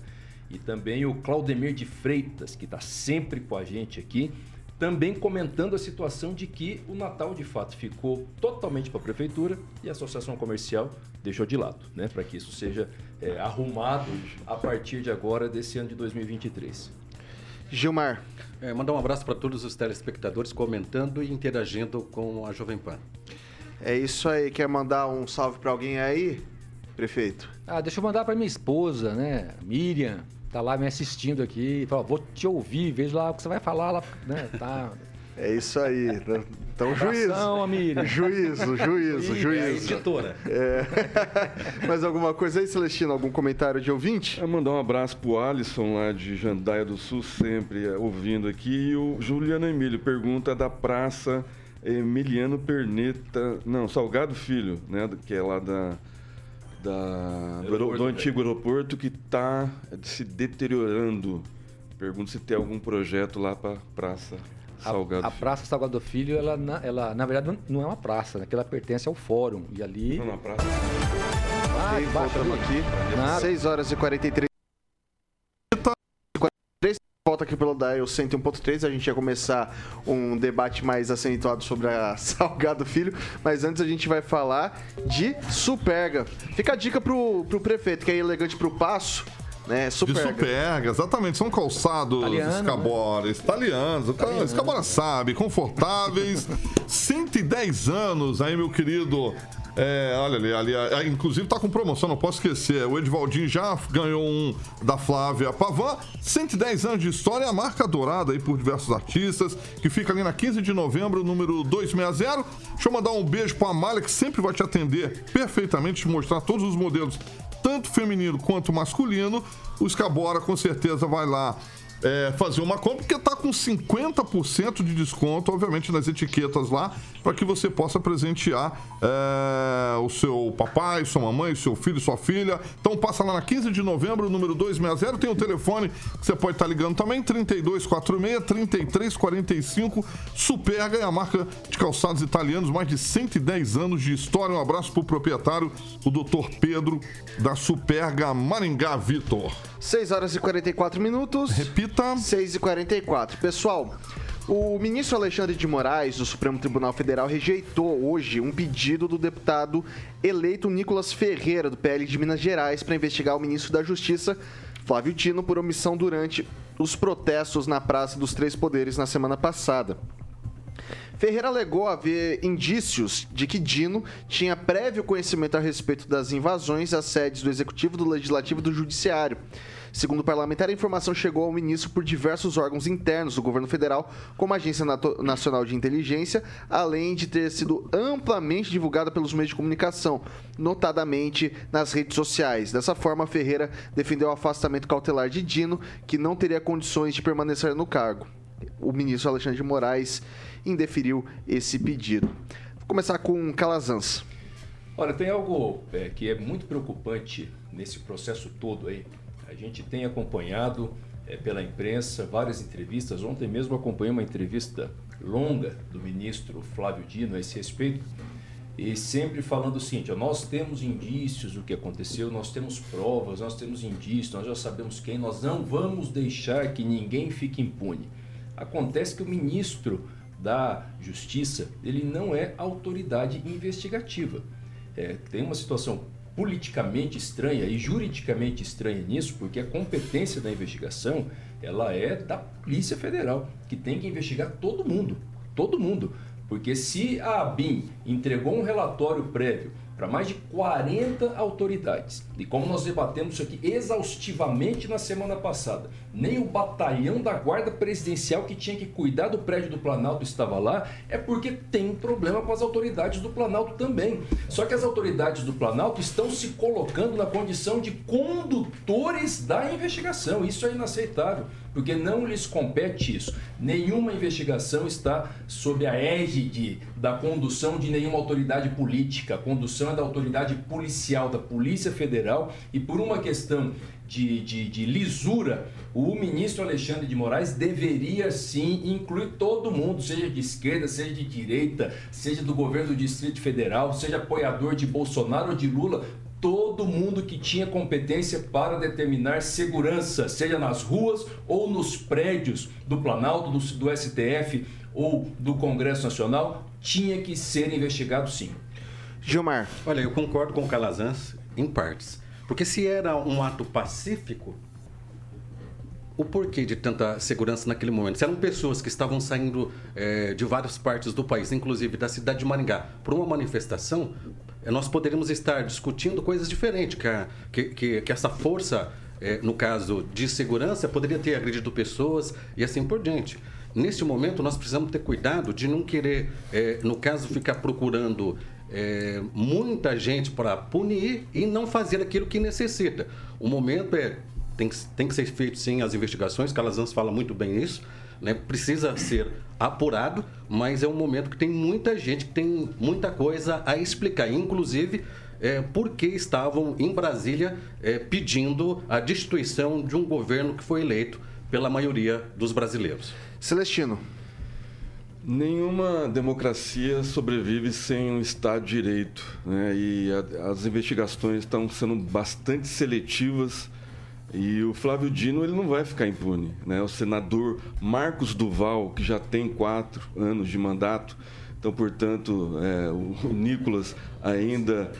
E também o Claudemir de Freitas, que está sempre com a gente aqui, também comentando a situação de que o Natal de fato ficou totalmente para a prefeitura e a associação comercial deixou de lado, né, para que isso seja é, arrumado a partir de agora desse ano de 2023. Gilmar. É, mandar um abraço para todos os telespectadores comentando e interagindo com a Jovem Pan. É isso aí. Quer mandar um salve para alguém aí, prefeito? Ah, deixa eu mandar pra minha esposa, né? Miriam, tá lá me assistindo aqui. Fala, vou te ouvir, vejo lá o que você vai falar lá, né? Tá. É isso aí. Então, Abração, juízo. Juízo, juízo, juízo. é, editora. É. Mais alguma coisa aí, Celestino? Algum comentário de ouvinte? É mandar um abraço pro Alisson lá de Jandaia do Sul, sempre é, ouvindo aqui. E o Juliano Emílio pergunta da praça Emiliano Perneta, não, Salgado Filho, né, que é lá da, da do, do Velho. antigo aeroporto que está se deteriorando. Pergunta se tem algum projeto lá para praça Salgado A Praça Salgado Filho, ela, na, ela, na verdade, não- não é uma praça, né? Que ela pertence ao fórum. E ali. Não, na praça. Ah, voltamos aqui. Nada. 6 horas e 43. 43, Volta aqui pelo Dial 101.3. A gente ia começar um debate mais acentuado sobre a Salgado Filho. Mas antes a gente vai falar de Superga. Fica a dica pro, pro prefeito, que é elegante pro passo. Né? De Superga. exatamente. São calçados Italiano, escaboras, italianos. O cara- Escabora sabe, confortáveis. 110 anos aí, meu querido. É, olha ali, ali, ah, inclusive tá com promoção, não posso esquecer. O Edvaldinho já ganhou um da Flávia Pavan. 110 anos de história, a marca dourada aí por diversos artistas, que fica ali na 15 de novembro, número 260. Deixa eu mandar um beijo pra Amália, que sempre vai te atender perfeitamente, te mostrar todos os modelos tanto feminino quanto masculino, o Scabora com certeza vai lá é, fazer uma compra, porque tá com 50% de desconto, obviamente, nas etiquetas lá, para que você possa presentear é, o seu papai, sua mamãe, seu filho, sua filha. Então passa lá na 15 de novembro, número 260, tem o telefone que você pode estar ligando também, 3246-3345. Superga é a marca de calçados italianos, mais de 110 anos de história. Um abraço pro proprietário, o doutor Pedro, da Superga Maringá Vitor. 6 horas e 44 minutos. Repita. 6 e 44. Pessoal, o ministro Alexandre de Moraes, do Supremo Tribunal Federal, rejeitou hoje um pedido do deputado eleito Nicolas Ferreira, do PL de Minas Gerais, para investigar o ministro da Justiça, Flávio Dino, por omissão durante os protestos na Praça dos Três Poderes na semana passada. Ferreira alegou haver indícios de que Dino tinha prévio conhecimento a respeito das invasões às sedes do Executivo, do Legislativo e do Judiciário. Segundo o parlamentar, a informação chegou ao ministro por diversos órgãos internos do governo federal, como a Agência Nato- Nacional de Inteligência, além de ter sido amplamente divulgada pelos meios de comunicação, notadamente nas redes sociais. Dessa forma, Ferreira defendeu o afastamento cautelar de Dino, que não teria condições de permanecer no cargo. O ministro Alexandre de Moraes indeferiu esse pedido. Vou começar com Calazans. Olha, tem algo é, que é muito preocupante nesse processo todo aí. A gente tem acompanhado é, pela imprensa várias entrevistas. Ontem mesmo acompanhei uma entrevista longa do ministro Flávio Dino a esse respeito. E sempre falando o seguinte: ó, nós temos indícios do que aconteceu, nós temos provas, nós temos indícios, nós já sabemos quem, nós não vamos deixar que ninguém fique impune. Acontece que o ministro da Justiça ele não é autoridade investigativa. É, tem uma situação politicamente estranha e juridicamente estranha nisso, porque a competência da investigação ela é da Polícia Federal, que tem que investigar todo mundo, todo mundo. Porque se a ABIN entregou um relatório prévio para mais de 40 autoridades. E como nós debatemos isso aqui exaustivamente na semana passada, nem o batalhão da Guarda Presidencial que tinha que cuidar do prédio do Planalto estava lá, é porque tem problema com as autoridades do Planalto também. Só que as autoridades do Planalto estão se colocando na condição de condutores da investigação. Isso é inaceitável porque não lhes compete isso. Nenhuma investigação está sob a égide da condução de nenhuma autoridade política. A condução é da autoridade policial, da Polícia Federal, e por uma questão de, de, de, lisura, o ministro Alexandre de Moraes deveria sim incluir todo mundo, seja de esquerda, seja de direita, seja do governo do Distrito Federal, seja apoiador de Bolsonaro ou de Lula, todo mundo que tinha competência para determinar segurança, seja nas ruas ou nos prédios do Planalto, do, do STF ou do Congresso Nacional, tinha que ser investigado sim. Gilmar. Olha, eu concordo com o Calazans em partes. Porque se era um ato pacífico, o porquê de tanta segurança naquele momento? Se eram pessoas que estavam saindo é, de várias partes do país, inclusive da cidade de Maringá, por uma manifestação, nós poderíamos estar discutindo coisas diferentes, que, a, que, que, que, essa força, é, no caso de segurança, poderia ter agredido pessoas e assim por diante. Neste momento, nós precisamos ter cuidado de não querer, é, no caso, ficar procurando é, muita gente para punir e não fazer aquilo que necessita. O momento é tem que, tem que ser feito sim as investigações, Calazans fala muito bem isso, né? precisa ser apurado, mas é um momento que tem muita gente que tem muita coisa a explicar, inclusive é, por que estavam em Brasília é, pedindo a destituição de um governo que foi eleito pela maioria dos brasileiros. Celestino. Nenhuma democracia sobrevive sem um Estado de Direito. Né? E a, as investigações estão sendo bastante seletivas e o Flávio Dino ele não vai ficar impune. Né? O senador Marcos Duval, que já tem quatro anos de mandato, então, portanto, é, o, Nicolas ainda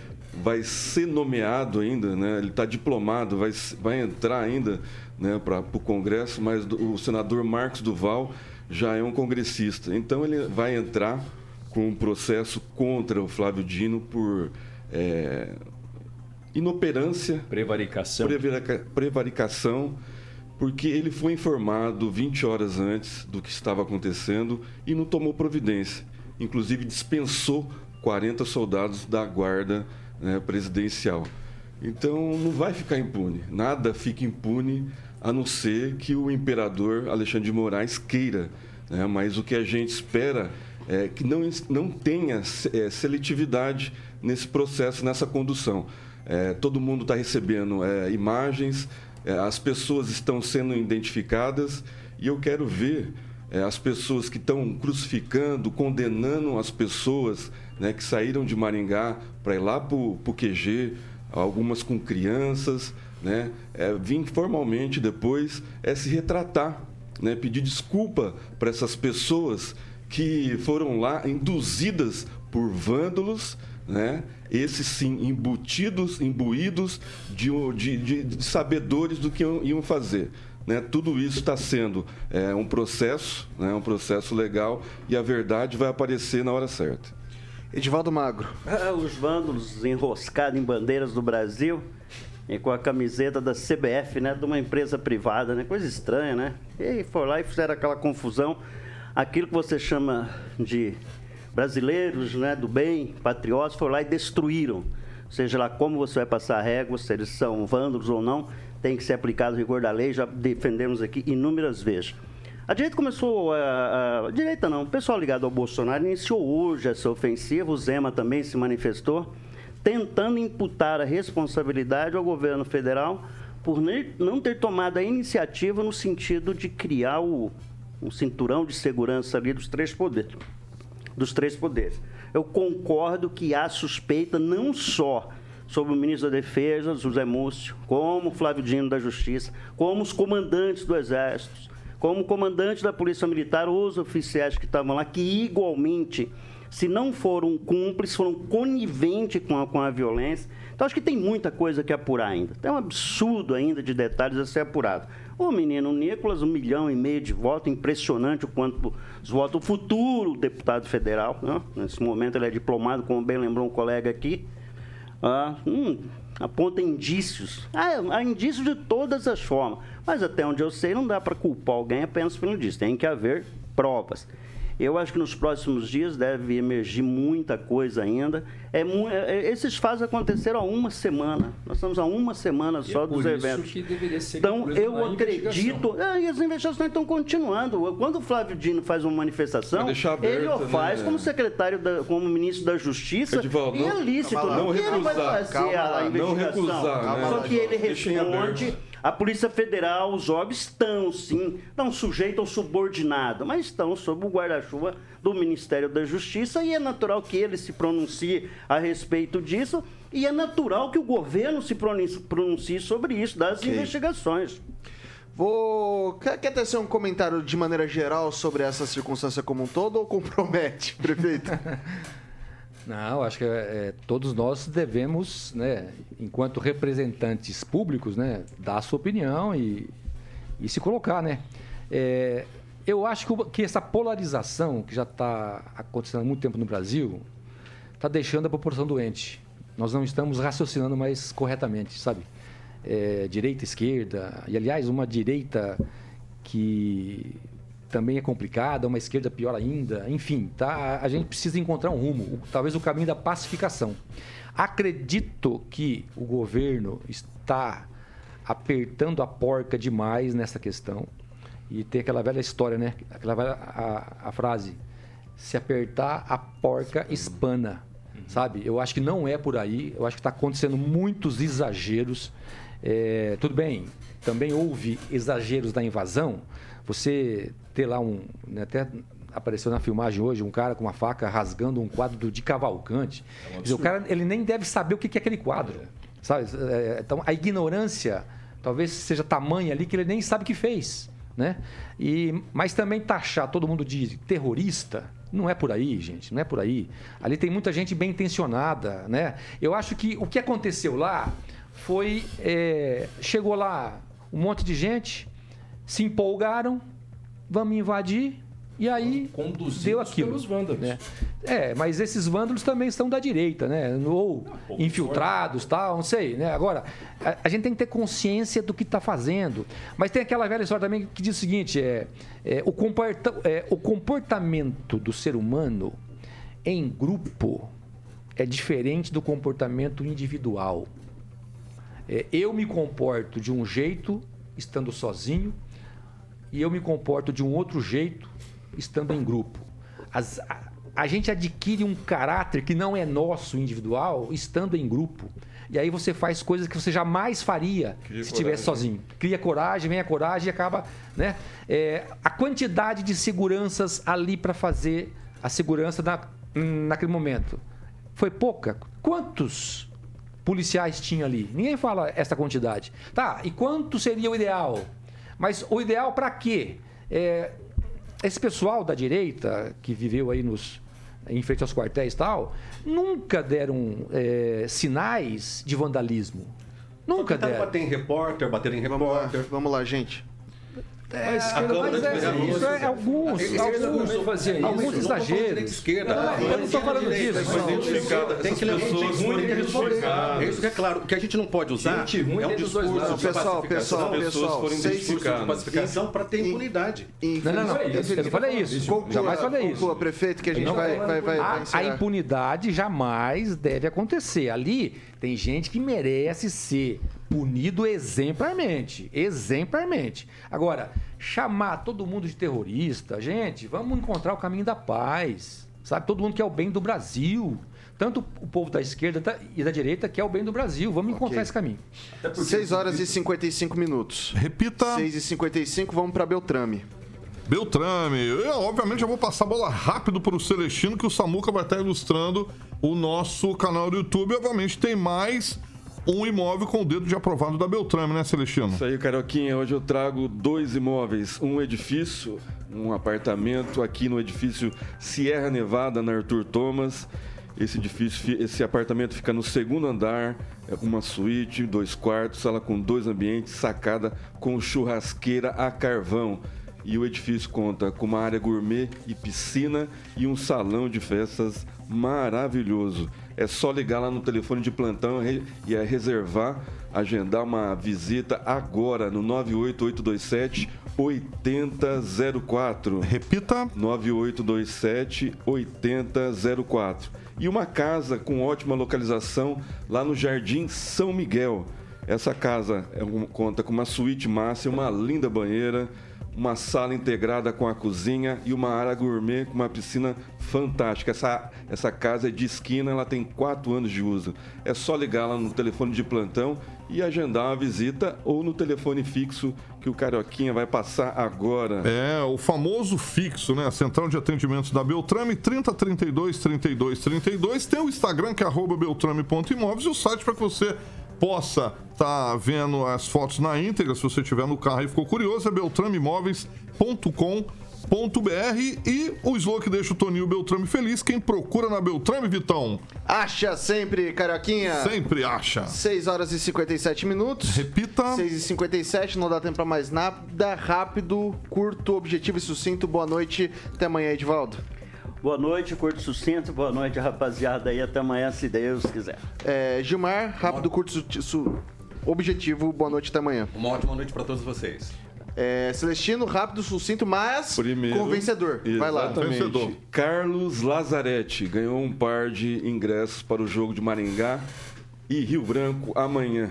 vai ser nomeado ainda, né? ele está diplomado, vai, vai entrar ainda né, para o Congresso, mas o senador Marcos Duval já é um congressista. Então ele vai entrar com um processo contra o Flávio Dino por é, inoperância, prevaricação. Prevarica, prevaricação, porque ele foi informado 20 horas antes do que estava acontecendo e não tomou providência. Inclusive dispensou 40 soldados da guarda né, presidencial. Então não vai ficar impune. Nada fica impune a não ser que o imperador Alexandre de Moraes queira. Né? Mas o que a gente espera é que não, não tenha é, seletividade nesse processo, nessa condução. É, todo mundo está recebendo é, imagens, é, as pessoas estão sendo identificadas e eu quero ver é, as pessoas que estão crucificando, condenando as pessoas né, que saíram de Maringá para ir lá para o QG, algumas com crianças, né, é, vir formalmente depois é se retratar, né, pedir desculpa para essas pessoas que foram lá induzidas por vândalos, né, esses sim embutidos, imbuídos de, de, de, de sabedores do que iam fazer. Né? Tudo isso está sendo é, um processo, né? um processo legal e a verdade vai aparecer na hora certa. Edivaldo Magro. Ah, os vândalos enroscados em bandeiras do Brasil e com a camiseta da CBF, né, de uma empresa privada, né, coisa estranha, né? E foram lá e fizeram aquela confusão, aquilo que você chama de brasileiros, né, do bem, patriotas, foram lá e destruíram. Seja lá como você vai passar a régua, se eles são vândalos ou não, tem que ser aplicado o rigor da lei, já defendemos aqui inúmeras vezes. A direita começou, a, a, direita não, o pessoal ligado ao Bolsonaro iniciou hoje essa ofensiva, o Zema também se manifestou, tentando imputar a responsabilidade ao governo federal por não ter tomado a iniciativa no sentido de criar o, um cinturão de segurança ali dos três poderes dos três poderes. Eu concordo que há suspeita não só sobre o ministro da Defesa, José Múcio, como Flávio Dino da Justiça, como os comandantes do Exército, como o comandante da Polícia Militar, os oficiais que estavam lá, que igualmente se não foram cúmplices, foram coniventes com a, com a violência. Então, acho que tem muita coisa que apurar ainda. Tem um absurdo ainda de detalhes a ser apurado. O menino Nicolas, um milhão e meio de votos, impressionante o quanto os votos. O futuro deputado federal, né? nesse momento ele é diplomado, como bem lembrou um colega aqui. Ah, hum, aponta indícios. Ah, há indícios de todas as formas. Mas até onde eu sei, não dá para culpar alguém apenas pelo indício. Tem que haver provas. Eu acho que nos próximos dias deve emergir muita coisa ainda. É, é, esses fatos aconteceram há uma semana. Nós estamos há uma semana só é dos eventos. então, eu acredito. É, e as investigações estão continuando. Quando o Flávio Dino faz uma manifestação, aberto, ele o faz né? como secretário, da, como ministro da Justiça. Edivaldo, e é lícito. Não, recusar, ele vai fazer calma, a investigação. Não recusar, né? Só que ele responde a Polícia Federal, os órgãos estão, sim, não sujeitos ao subordinado, mas estão sob o guarda-chuva do Ministério da Justiça e é natural que ele se pronuncie a respeito disso e é natural que o governo se pronuncie sobre isso, das okay. investigações. Vou. Quer, quer tecer um comentário de maneira geral sobre essa circunstância como um todo ou compromete, prefeito? Não, acho que é, todos nós devemos, né, enquanto representantes públicos, né, dar a sua opinião e, e se colocar, né? É, eu acho que, que, essa polarização que já está acontecendo há muito tempo no Brasil está deixando a população doente. Nós não estamos raciocinando mais corretamente, sabe? É, direita, esquerda, e aliás, uma direita que também é complicada, uma esquerda pior ainda, enfim, tá? A gente precisa encontrar um rumo, talvez o caminho da pacificação. Acredito que o governo está apertando a porca demais nessa questão e tem aquela velha história, né? Aquela velha, a, a frase: se apertar a porca espana, sabe? Eu acho que não é por aí. Eu acho que está acontecendo muitos exageros. É, tudo bem, também houve exageros da invasão. Você ter lá um. Né, até apareceu na filmagem hoje um cara com uma faca rasgando um quadro de Cavalcante. É um dizer, o cara ele nem deve saber o que é aquele quadro. É. Sabe? É, então a ignorância talvez seja tamanha ali que ele nem sabe o que fez. Né? E, mas também taxar todo mundo de terrorista, não é por aí, gente, não é por aí. Ali tem muita gente bem intencionada, né? Eu acho que o que aconteceu lá foi. É, chegou lá um monte de gente, se empolgaram, vamos invadir, e aí Conduzidos deu aquilo. pelos vândalos. Né? É, mas esses vândalos também são da direita, né? Ou não, infiltrados, tal, não sei, né? Agora, a, a, gente tem que ter consciência do que está fazendo. Mas tem aquela velha história também que diz o seguinte: é, é, o, comporta, é, o comportamento do ser humano em grupo é diferente do comportamento individual. É, eu me comporto de um jeito estando sozinho e eu me comporto de um outro jeito estando em grupo. As, a, a gente adquire um caráter que não é nosso individual estando em grupo. E aí você faz coisas que você jamais faria Cria se estivesse sozinho. Cria coragem, vem a coragem e acaba. Né? É, a quantidade de seguranças ali para fazer a segurança na, naquele momento foi pouca. Quantos policiais tinha ali? Ninguém fala essa quantidade. Tá, e quanto seria o ideal? Mas o ideal para quê? É, esse pessoal da direita que viveu aí nos em frente aos quartéis e tal, nunca deram é, sinais de vandalismo. Nunca deram. bater em repórter, bater em repórter. Vamos lá, vamos lá gente. É, mas, a Câmara mas é, isso é alguns, alguns, fazia alguns exageros. esquerda. Não, eu não estou falando disso. Tem que levar É isso que é claro. O que a gente não pode usar é um discurso de pessoal, pessoal, pessoal, forem discurso de pacificação para ter impunidade. Não, não, não. Eu não falei isso. Jamais falei isso. prefeito, que a gente vai, A impunidade jamais deve acontecer. Ali tem gente que merece ser punido exemplarmente. Exemplarmente. Agora, chamar todo mundo de terrorista, gente, vamos encontrar o caminho da paz. Sabe? Todo mundo quer o bem do Brasil. Tanto o povo da esquerda e da direita quer o bem do Brasil. Vamos encontrar okay. esse caminho. 6 horas e 55 minutos. Repita. 6 e 55, vamos para Beltrame. Beltrame. Eu, obviamente, já vou passar a bola rápido para o Celestino, que o Samuca vai estar ilustrando o nosso canal do YouTube. Obviamente, tem mais um imóvel com o dedo de aprovado da Beltrame, né, Celestino? Isso aí, Carioquinha. Hoje eu trago dois imóveis. Um edifício, um apartamento aqui no edifício Sierra Nevada, na Arthur Thomas. Esse edifício, esse apartamento fica no segundo andar, é uma suíte, dois quartos, sala com dois ambientes, sacada com churrasqueira a carvão. E o edifício conta com uma área gourmet e piscina e um salão de festas maravilhoso. É só ligar lá no telefone de plantão e é reservar, agendar uma visita agora no 98827 8004. Repita. 9827 8004. E uma casa com ótima localização lá no Jardim São Miguel. Essa casa é um- conta com uma suíte máxima, uma linda banheira, uma sala integrada com a cozinha e uma área gourmet com uma piscina fantástica. Essa, essa casa é de esquina, ela tem quatro anos de uso. É só ligar lá no telefone de plantão e agendar uma visita ou no telefone fixo que o Carioquinha vai passar agora. É, o famoso fixo, né? A central de atendimentos da Beltrame, 3032 32 32. Tem o Instagram, que é beltrame.imóveis, e o site para que você possa estar vendo as fotos na íntegra, se você estiver no carro e ficou curioso, é beltrameimóveis.com.br e o slogan que deixa o Toninho Beltrame feliz. Quem procura na Beltrame, Vitão? Acha sempre, Carioquinha. Sempre acha. 6 horas e 57 minutos. Repita. 6 e 57, não dá tempo pra mais nada. Rápido, curto, objetivo e sucinto. Boa noite. Até amanhã, Edvaldo. Boa noite, curto sucinto. Boa noite, rapaziada. aí até amanhã, se Deus quiser. É, Gilmar, rápido, curto, su- su- objetivo. Boa noite, até amanhã. Uma ótima noite para todos vocês. É, Celestino, rápido, sucinto, mas Primeiro, com vencedor. Vai lá. Exatamente. Carlos Lazarete ganhou um par de ingressos para o jogo de Maringá e Rio Branco amanhã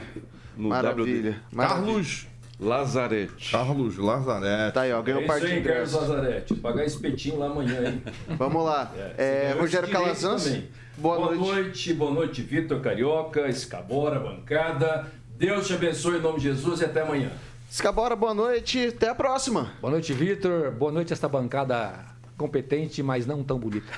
no Maravilha, WD. maravilha. Carlos Lazarete. Carlos Lazarete. Tá aí, ó, ganhou é par isso de aí, Carlos. Lazarete. Pagar espetinho lá amanhã, hein? Vamos lá. É, É, Rogério Calazans. também. Boa, Boa noite. noite, boa noite, Vitor Carioca, Escabora, bancada. Deus te abençoe em nome de Jesus e até amanhã. Escabora, boa noite. Até a próxima. Boa noite, Vitor. Boa noite, esta bancada competente, mas não tão bonita.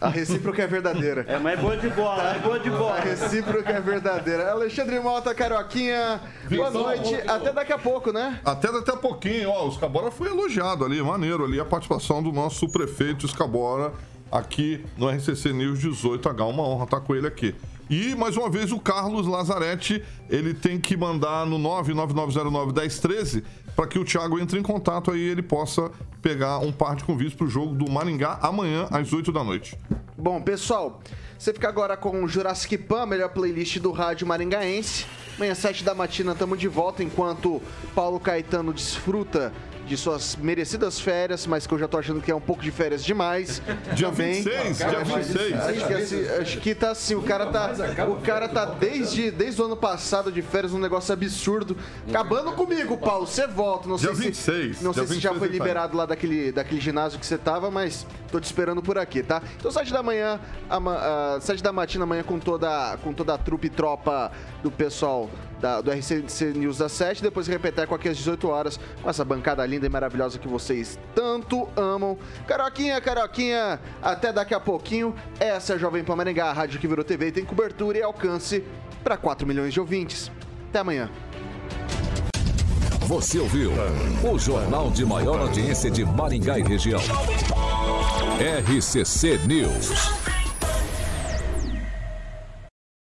A recíproca é verdadeira. É, mas é boa de bola, é boa de bola. A recíproca é verdadeira. Alexandre Mota, Carioquinha. Boa noite. Até daqui a pouco, né? Até daqui a pouquinho, ó, o Escabora foi elogiado ali, maneiro ali a participação do nosso prefeito Escabora aqui no RCC News 18H. Uma honra estar com ele aqui. E, mais uma vez, o Carlos Lazarete, ele tem que mandar no 999091013 para que o Thiago entre em contato aí ele possa pegar um par de convites para o jogo do Maringá amanhã às 8 da noite. Bom, pessoal, você fica agora com o Jurassic Pan, melhor playlist do rádio maringaense. Amanhã, 7 da matina, estamos de volta enquanto Paulo Caetano desfruta de suas merecidas férias, mas que eu já tô achando que é um pouco de férias demais. Dia também. 26, dia 26. Acho que, assim, acho que tá assim, o cara tá, o cara tá desde, desde o ano passado de férias, um negócio absurdo. Acabando comigo, Paulo, você volta. Não Dia sei 26, se, não sei dia se já 26 foi tá. liberado lá daquele, daquele ginásio que você tava, mas tô te esperando por aqui, tá? Então, 7 da manhã, a, 7 da matina amanhã com toda, com toda a trupe e tropa do pessoal da- do RCC News das 7, depois repetir aqui às 18 horas com essa bancada linda e maravilhosa que vocês tanto amam. Caroquinha, Caroquinha, até daqui a pouquinho. Essa é a Jovem Pan Maringá, a rádio que virou TV e tem cobertura e alcance para 4 milhões de ouvintes. Até amanhã. Você ouviu o jornal de maior audiência de Maringá e região. RCC News.